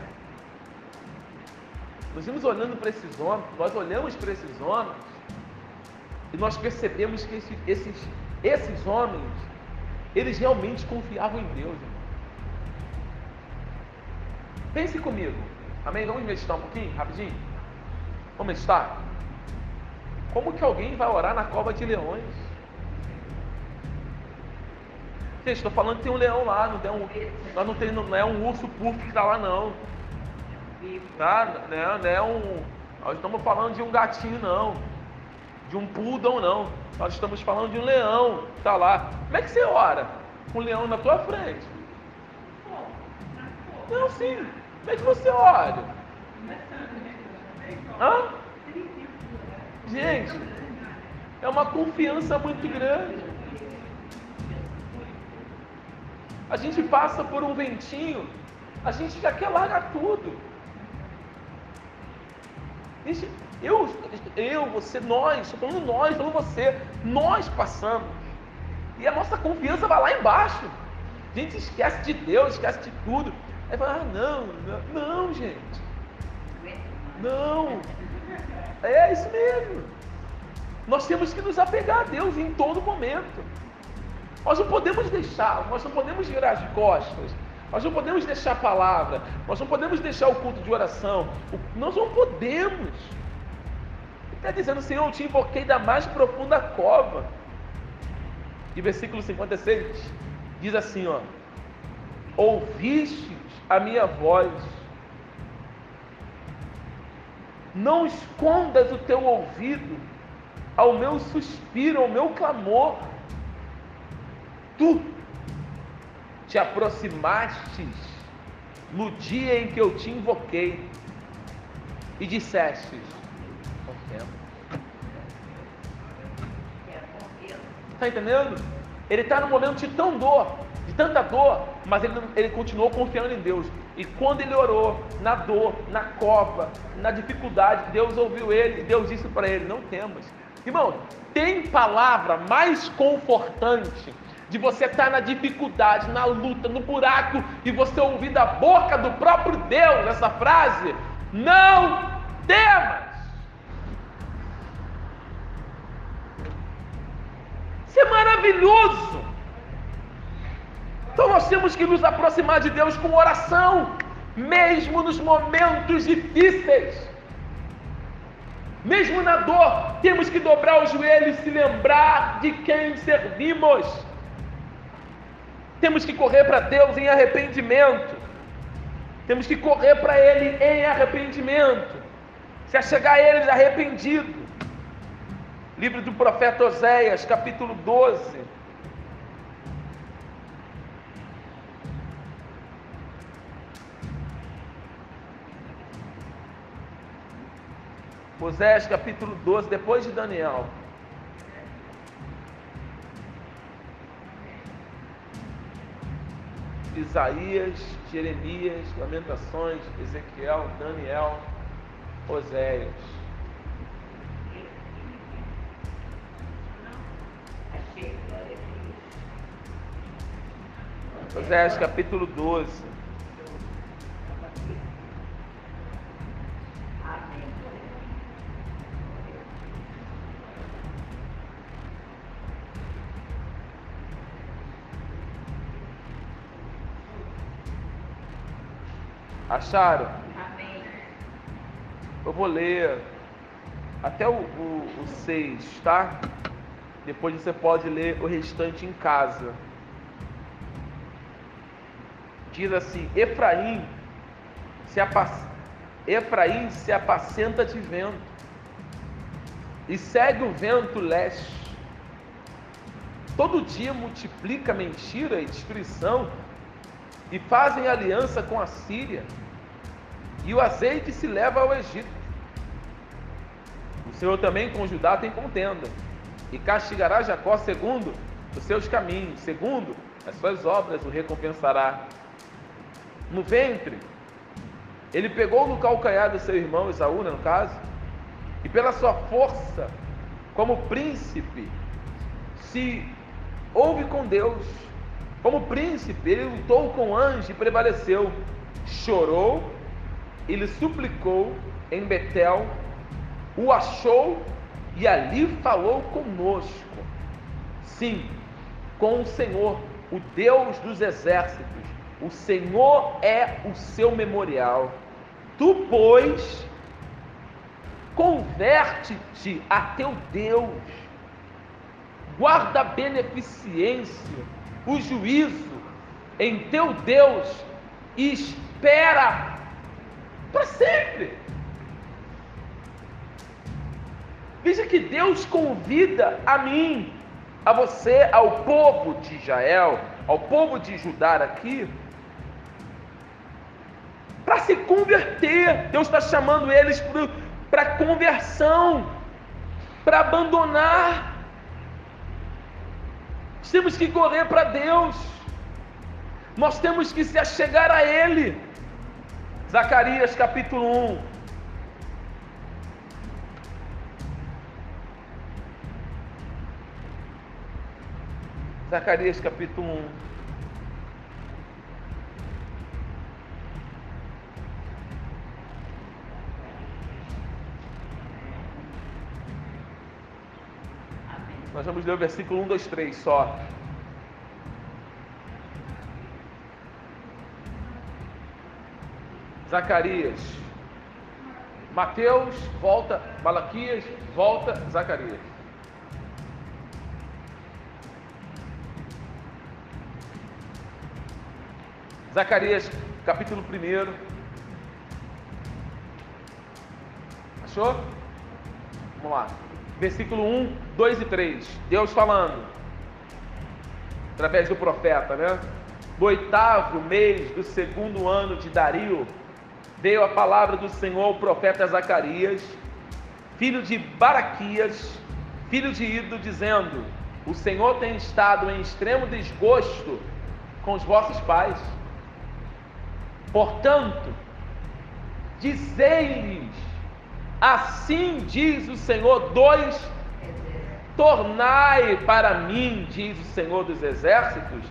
Nós vimos olhando para esses homens, nós olhamos para esses homens e nós percebemos que esses, esses, esses homens, eles realmente confiavam em Deus. Irmão. Pense comigo, amém? Vamos meditar um pouquinho, rapidinho? Vamos meditar? Como que alguém vai orar na cova de leões? Gente, estou falando que tem um leão lá, não tem um, nós não, tem, não é um urso puff que está lá não. Tá? Não, é, não é um. Nós estamos falando de um gatinho não. De um poodle não. Nós estamos falando de um leão que está lá. Como é que você ora? Com um leão na tua frente? Não, sim. Como é que você ora? Hã? Gente, é uma confiança muito grande. A gente passa por um ventinho, a gente já quer largar tudo. Eu, eu, você, nós, estou falando nós, falando você, nós passamos. E a nossa confiança vai lá embaixo. A gente esquece de Deus, esquece de tudo. Aí fala, ah, não, não, não, gente. Não. É isso mesmo. Nós temos que nos apegar a Deus em todo momento. Nós não podemos deixar, nós não podemos virar as costas, nós não podemos deixar a palavra, nós não podemos deixar o culto de oração, nós não podemos. Ele está dizendo, Senhor, eu te invoquei da mais profunda cova. E versículo 56 diz assim: ó, ouvistes a minha voz, não escondas o teu ouvido ao meu suspiro, ao meu clamor tu te aproximastes no dia em que eu te invoquei e dissestes: Está entendendo? Ele está no momento de tão dor, de tanta dor, mas ele, ele continuou confiando em Deus. E quando ele orou, na dor, na cova, na dificuldade, Deus ouviu ele, Deus disse para ele: Não temas. Irmão, tem palavra mais confortante de você estar na dificuldade, na luta, no buraco e você ouvir da boca do próprio Deus essa frase: Não temas. Isso é maravilhoso. Então nós temos que nos aproximar de Deus com oração, mesmo nos momentos difíceis. Mesmo na dor, temos que dobrar os joelhos e se lembrar de quem servimos. Temos que correr para Deus em arrependimento. Temos que correr para Ele em arrependimento. Se chegar a Ele arrependido. Livro do profeta Oséias, capítulo 12. Oséias capítulo 12, depois de Daniel. Isaías, Jeremias, Lamentações, Ezequiel, Daniel, Oséias. Oséias capítulo 12. Acharam? Amém. Eu vou ler até o 6, tá? Depois você pode ler o restante em casa. Diz assim: Efraim se, apac... Efraim se apacenta de vento e segue o vento leste. Todo dia multiplica mentira e destruição e fazem aliança com a Síria, e o azeite se leva ao Egito. O Senhor também com Judá tem contenda, e castigará Jacó segundo os seus caminhos, segundo as suas obras o recompensará. No ventre, ele pegou no calcanhar do seu irmão Esaú, né, no caso, e pela sua força, como príncipe, se houve com Deus como príncipe, ele lutou com o anjo e prevaleceu. Chorou, ele suplicou em Betel, o achou e ali falou conosco. Sim, com o Senhor, o Deus dos exércitos. O Senhor é o seu memorial. Tu, pois, converte-te a teu Deus, guarda a beneficência o juízo em teu Deus espera para sempre. Veja que Deus convida a mim, a você, ao povo de Israel, ao povo de Judá aqui, para se converter. Deus está chamando eles para conversão, para abandonar temos que correr para Deus. Nós temos que se achegar a Ele. Zacarias capítulo 1. Zacarias capítulo 1. Nós vamos ler o versículo 1, 2, 3 só. Zacarias. Mateus, volta. Malaquias, volta. Zacarias. Zacarias, capítulo 1. Achou? Vamos lá versículo 1, 2 e 3. Deus falando, através do profeta, né? No oitavo mês do segundo ano de Dario, veio a palavra do Senhor ao profeta Zacarias, filho de Baraquias, filho de Ido, dizendo: O Senhor tem estado em extremo desgosto com os vossos pais. Portanto, dizei-lhes Assim diz o Senhor dos Tornai para mim, diz o Senhor dos Exércitos,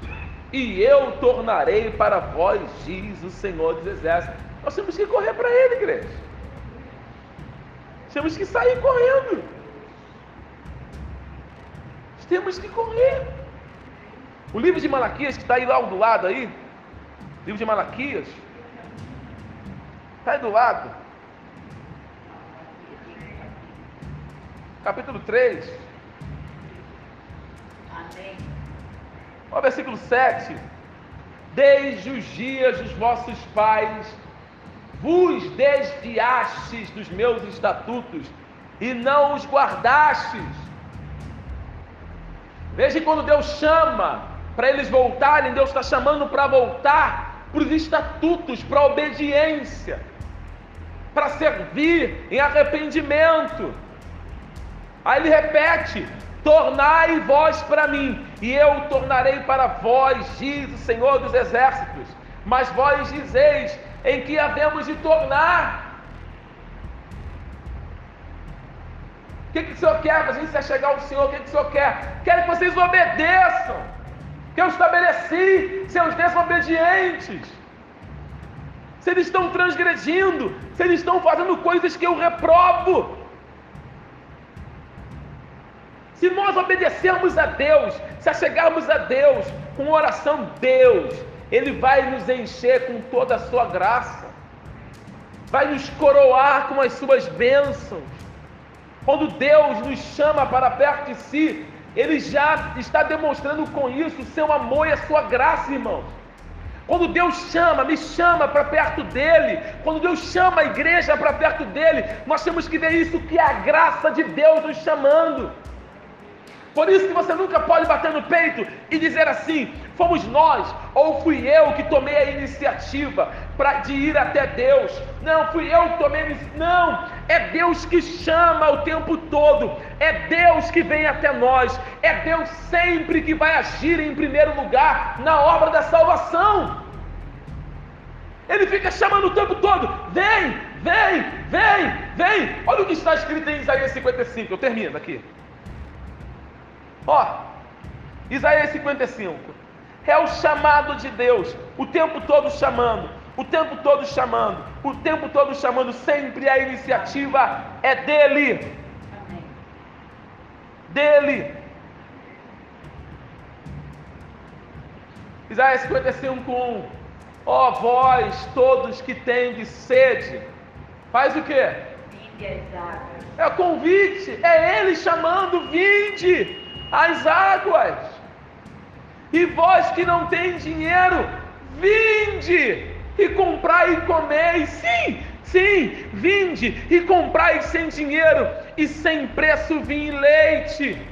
e eu tornarei para vós, diz o Senhor dos Exércitos. Nós temos que correr para Ele, igreja. Temos que sair correndo. Temos que correr. O livro de Malaquias, que está aí lá do lado aí, livro de Malaquias, está aí do lado. Capítulo 3. Amém. Olha o versículo 7. Desde os dias dos vossos pais, vos desviastes dos meus estatutos e não os guardastes. Veja quando Deus chama para eles voltarem, Deus está chamando para voltar para os estatutos, para a obediência, para servir em arrependimento. Aí ele repete: Tornai vós para mim, e eu tornarei para vós, diz o Senhor dos Exércitos. Mas vós dizeis: em que havemos de tornar? O que, que o Senhor quer? A gente se chegar ao Senhor, o que, que o Senhor quer? Quer que vocês obedeçam, que eu estabeleci, seus desobedientes. Se eles estão transgredindo, se eles estão fazendo coisas que eu reprovo. Se nós obedecermos a Deus, se achegarmos a Deus com oração, Deus, Ele vai nos encher com toda a sua graça, vai nos coroar com as suas bênçãos. Quando Deus nos chama para perto de si, Ele já está demonstrando com isso o seu amor e a sua graça, irmãos. Quando Deus chama, me chama para perto dele, quando Deus chama a igreja para perto dele, nós temos que ver isso que é a graça de Deus nos chamando. Por isso que você nunca pode bater no peito e dizer assim: fomos nós, ou fui eu que tomei a iniciativa pra, de ir até Deus. Não, fui eu que tomei a. Não, é Deus que chama o tempo todo, é Deus que vem até nós, é Deus sempre que vai agir em primeiro lugar na obra da salvação. Ele fica chamando o tempo todo: vem, vem, vem, vem. Olha o que está escrito em Isaías 55, eu termino aqui. Ó, Isaías 55. É o chamado de Deus, o tempo todo chamando, o tempo todo chamando, o tempo todo chamando, sempre a iniciativa é dele. Dele. Isaías 55, 1. Ó vós todos que tendes sede, faz o que? É o convite, é ele chamando, vinde as águas. E vós que não tem dinheiro, vinde e comprai e comeis. Sim, sim, vinde e comprai sem dinheiro e sem preço vinho e leite.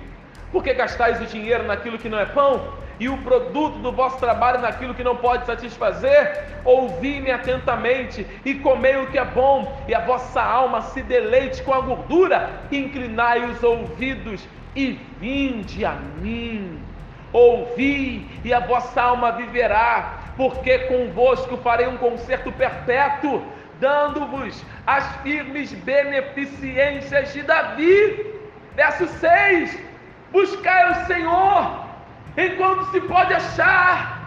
Porque gastais o dinheiro naquilo que não é pão e o produto do vosso trabalho naquilo que não pode satisfazer? Ouvi-me atentamente e comei o que é bom, e a vossa alma se deleite com a gordura, inclinai os ouvidos e vinde a mim. Ouvi, e a vossa alma viverá, porque convosco farei um concerto perpétuo, dando-vos as firmes beneficências de Davi. Verso 6: Buscai o Senhor enquanto se pode achar,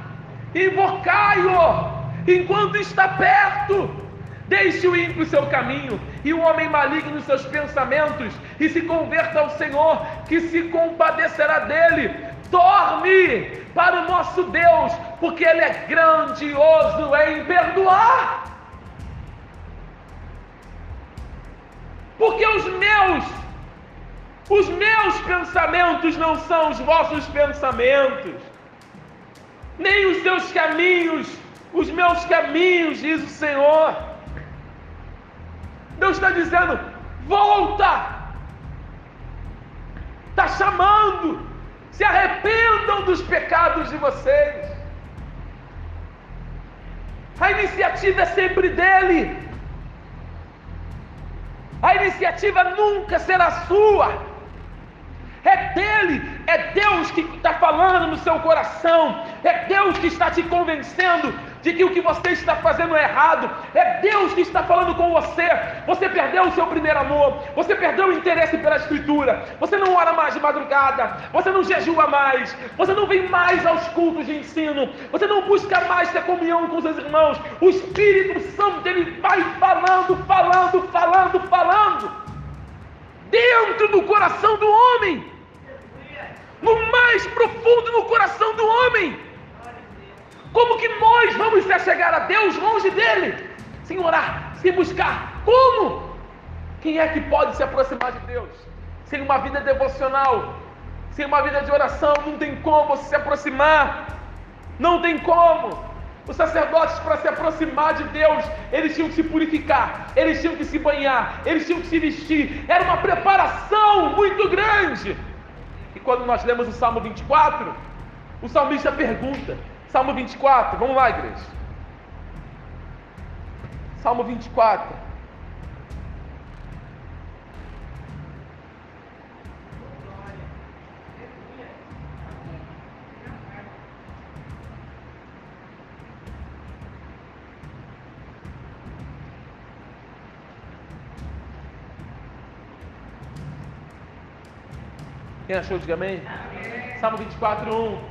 invocai-o enquanto está perto. Deixe o ímpio seu caminho e o homem maligno seus pensamentos e se converta ao Senhor, que se compadecerá dele. Dorme para o nosso Deus, porque Ele é grandioso em perdoar. Porque os meus, os meus pensamentos não são os vossos pensamentos, nem os seus caminhos, os meus caminhos, diz o Senhor. Deus está dizendo: volta, está chamando, se arrependam dos pecados de vocês. A iniciativa é sempre dele. A iniciativa nunca será sua. É dele, é Deus que está falando no seu coração, é Deus que está te convencendo de que o que você está fazendo é errado. É Deus que está falando com você. Você perdeu o seu primeiro amor, você perdeu o interesse pela Escritura, você não ora mais de madrugada, você não jejua mais, você não vem mais aos cultos de ensino, você não busca mais ter comunhão com seus irmãos. O Espírito Santo ele vai falando, falando, falando, falando, dentro do coração do homem, no mais profundo no coração do homem. Como que nós vamos se chegar a Deus longe dele? Sem orar, sem buscar. Como? Quem é que pode se aproximar de Deus? Sem uma vida devocional, sem uma vida de oração, não tem como se aproximar. Não tem como. Os sacerdotes, para se aproximar de Deus, eles tinham que se purificar, eles tinham que se banhar, eles tinham que se vestir. Era uma preparação muito grande. Quando nós lemos o Salmo 24, o salmista pergunta: Salmo 24, vamos lá, igreja. Salmo 24. Quem achou, diga amém. Salmo 24, 1.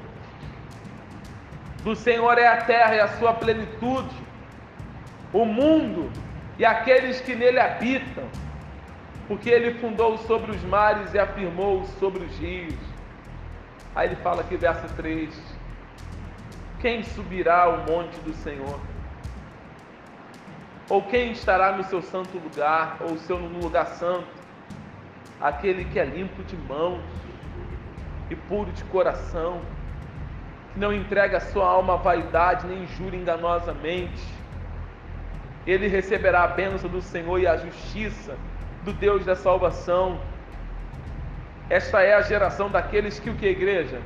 Do Senhor é a terra e a sua plenitude, o mundo e aqueles que nele habitam, porque ele fundou sobre os mares e afirmou sobre os rios. Aí ele fala aqui, verso 3: Quem subirá ao monte do Senhor? Ou quem estará no seu santo lugar, ou seu lugar santo? Aquele que é limpo de mãos e puro de coração, que não entrega a sua alma à vaidade, nem jura enganosamente. Ele receberá a bênção do Senhor e a justiça do Deus da salvação. Esta é a geração daqueles que o que igreja?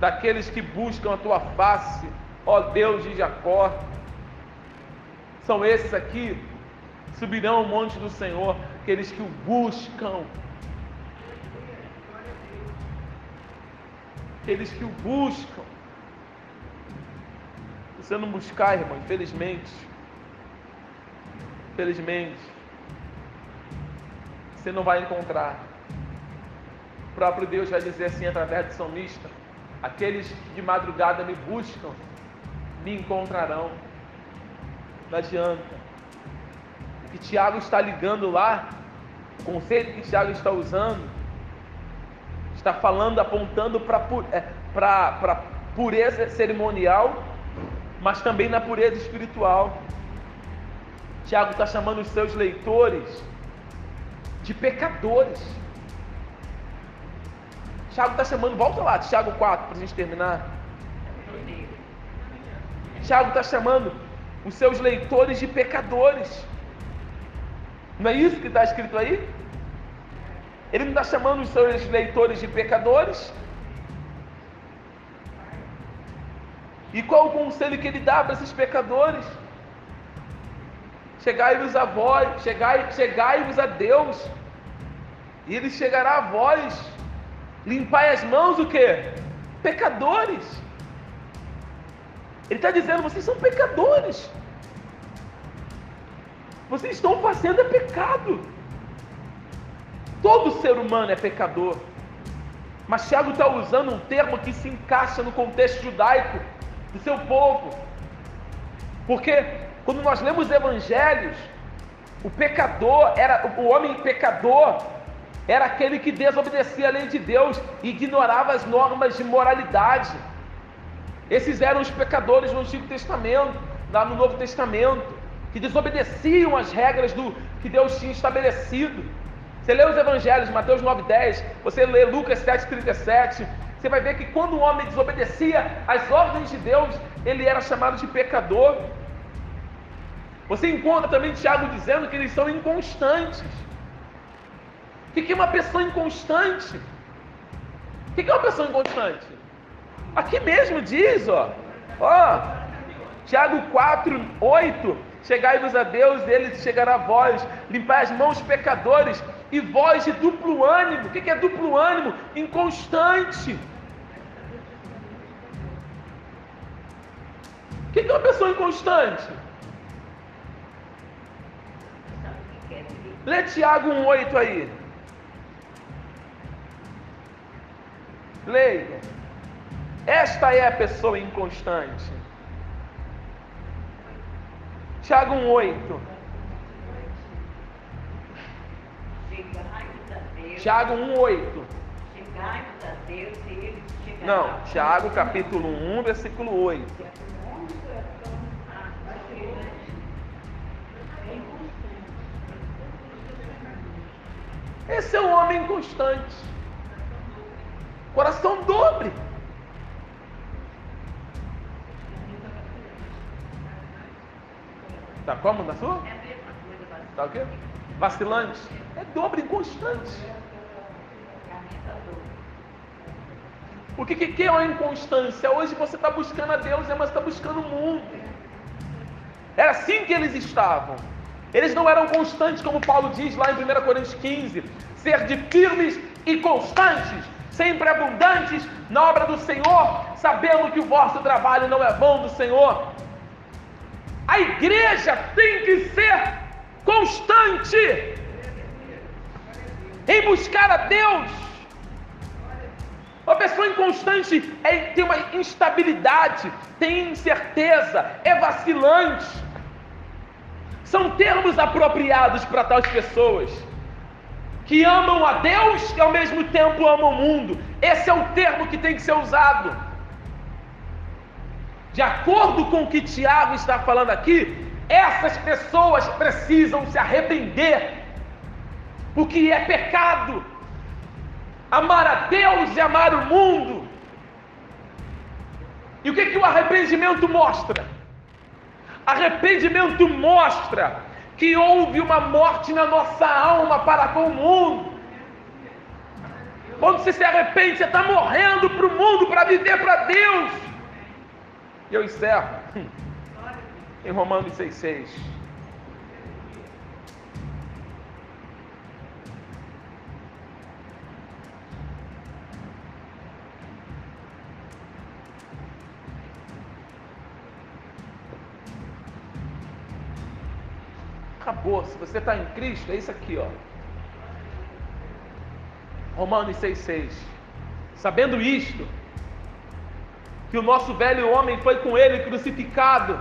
Daqueles que buscam a tua face, ó Deus de Jacó. São esses aqui, subirão ao monte do Senhor, aqueles que o buscam. Aqueles que o buscam. Se você não buscar, irmão, infelizmente, infelizmente, você não vai encontrar. O próprio Deus vai dizer assim através do salmista: aqueles que de madrugada me buscam, me encontrarão. Não adianta. O que Tiago está ligando lá, o conceito que Tiago está usando, está falando, apontando para é, a pureza cerimonial, mas também na pureza espiritual. Tiago está chamando os seus leitores de pecadores. Tiago está chamando, volta lá, Tiago 4, para a gente terminar. Tiago está chamando os seus leitores de pecadores. Não é isso que está escrito aí? Ele não está chamando os seus leitores de pecadores? E qual o conselho que ele dá para esses pecadores? Chegai-vos a vós, chegai, chegai-vos a Deus, e ele chegará a vós. Limpai as mãos o que? Pecadores. Ele está dizendo, vocês são pecadores. Vocês estão fazendo é pecado. Todo ser humano é pecador. Mas Tiago está usando um termo que se encaixa no contexto judaico do seu povo. Porque quando nós lemos evangelhos, o pecador era o homem pecador era aquele que desobedecia a lei de Deus e ignorava as normas de moralidade. Esses eram os pecadores no Antigo Testamento, lá no Novo Testamento, que desobedeciam as regras do que Deus tinha estabelecido. Você lê os evangelhos, Mateus 9:10, você lê Lucas 7:37, você vai ver que quando o homem desobedecia às ordens de Deus, ele era chamado de pecador. Você encontra também Tiago dizendo que eles são inconstantes. O que é uma pessoa inconstante? O que é uma pessoa inconstante? Aqui mesmo diz, ó, ó, Tiago 4, 8, chegai-vos a Deus, ele chegará a vós, limpai as mãos pecadores, e voz de duplo ânimo. O que é duplo ânimo? Inconstante. O que é uma pessoa inconstante? Lê Tiago 1,8 aí. Leia. Esta é a pessoa inconstante. Tiago 1,8. Tiago 1,8. Não, Tiago capítulo 1, versículo 8. Esse é um homem inconstante. Coração dobre. Tá como na sua? Tá o quê? Vacilante. É dobre, inconstante. O que, que é uma inconstância? Hoje você está buscando a Deus, mas está buscando o mundo. Era assim que eles estavam. Eles não eram constantes, como Paulo diz lá em 1 Coríntios 15: ser de firmes e constantes, sempre abundantes na obra do Senhor, sabendo que o vosso trabalho não é vão do Senhor. A igreja tem que ser constante em buscar a Deus Uma pessoa inconstante é, tem uma instabilidade, tem incerteza, é vacilante. São termos apropriados para tais pessoas que amam a Deus e ao mesmo tempo amam o mundo. Esse é o termo que tem que ser usado. De acordo com o que Tiago está falando aqui, essas pessoas precisam se arrepender, porque é pecado amar a Deus e amar o mundo. E o que, que o arrependimento mostra? Arrependimento mostra que houve uma morte na nossa alma para com o mundo. Quando você se arrepende, você está morrendo para o mundo, para viver para Deus. E eu encerro em Romanos 6,6. Acabou. Se você está em Cristo, é isso aqui, ó. Romanos 6,6. Sabendo isto, que o nosso velho homem foi com ele crucificado,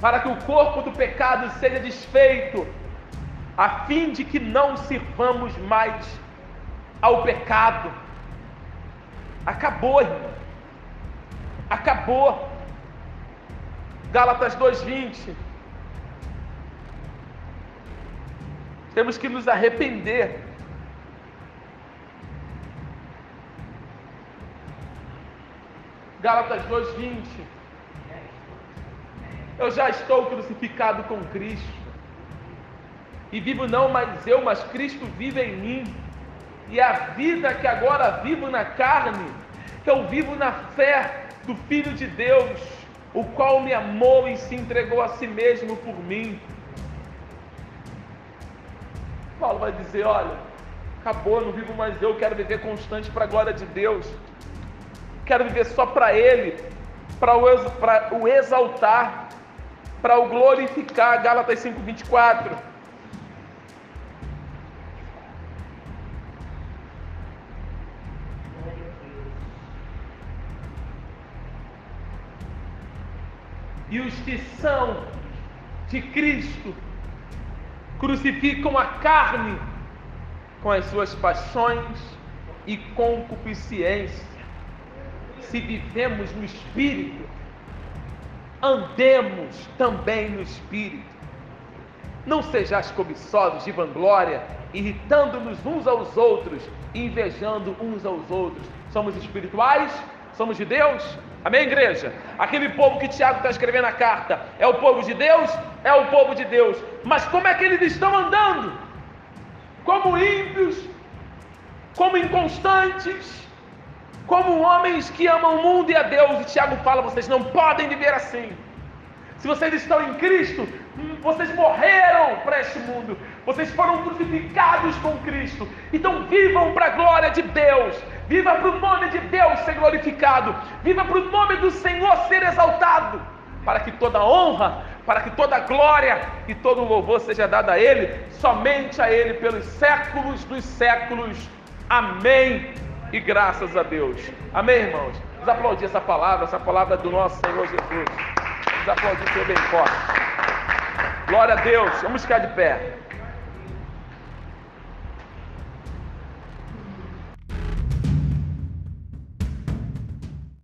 para que o corpo do pecado seja desfeito, a fim de que não sirvamos mais ao pecado. Acabou, irmão. Acabou. Gálatas 2:20. Temos que nos arrepender. Gálatas 2:20. Eu já estou crucificado com Cristo. E vivo não mais eu, mas Cristo vive em mim. E a vida que agora vivo na carne, eu vivo na fé do Filho de Deus, o qual me amou e se entregou a si mesmo por mim. Paulo vai dizer: olha, acabou, não vivo mais eu, quero viver constante para a glória de Deus, quero viver só para Ele, para o exaltar, para o glorificar. Gálatas 5,24. E os que são de Cristo crucificam a carne com as suas paixões e concupiscência. Se vivemos no Espírito, andemos também no Espírito. Não sejais cobiçosos de vanglória, irritando-nos uns aos outros, invejando uns aos outros. Somos espirituais? Somos de Deus? Amém, igreja? Aquele povo que Tiago está escrevendo a carta é o povo de Deus? É o povo de Deus. Mas como é que eles estão andando? Como ímpios, como inconstantes, como homens que amam o mundo e a Deus. E Tiago fala: vocês não podem viver assim. Se vocês estão em Cristo, vocês morreram para este mundo, vocês foram crucificados com Cristo. Então vivam para a glória de Deus, viva para o nome de Deus ser glorificado, viva para o nome do Senhor ser exaltado, para que toda honra, para que toda glória e todo louvor seja dado a Ele, somente a Ele, pelos séculos dos séculos. Amém. E graças a Deus. Amém, irmãos? Vamos aplaudir essa palavra, essa palavra do nosso Senhor Jesus. Vamos aplaudir o bem forte. Glória a Deus. Vamos ficar de pé.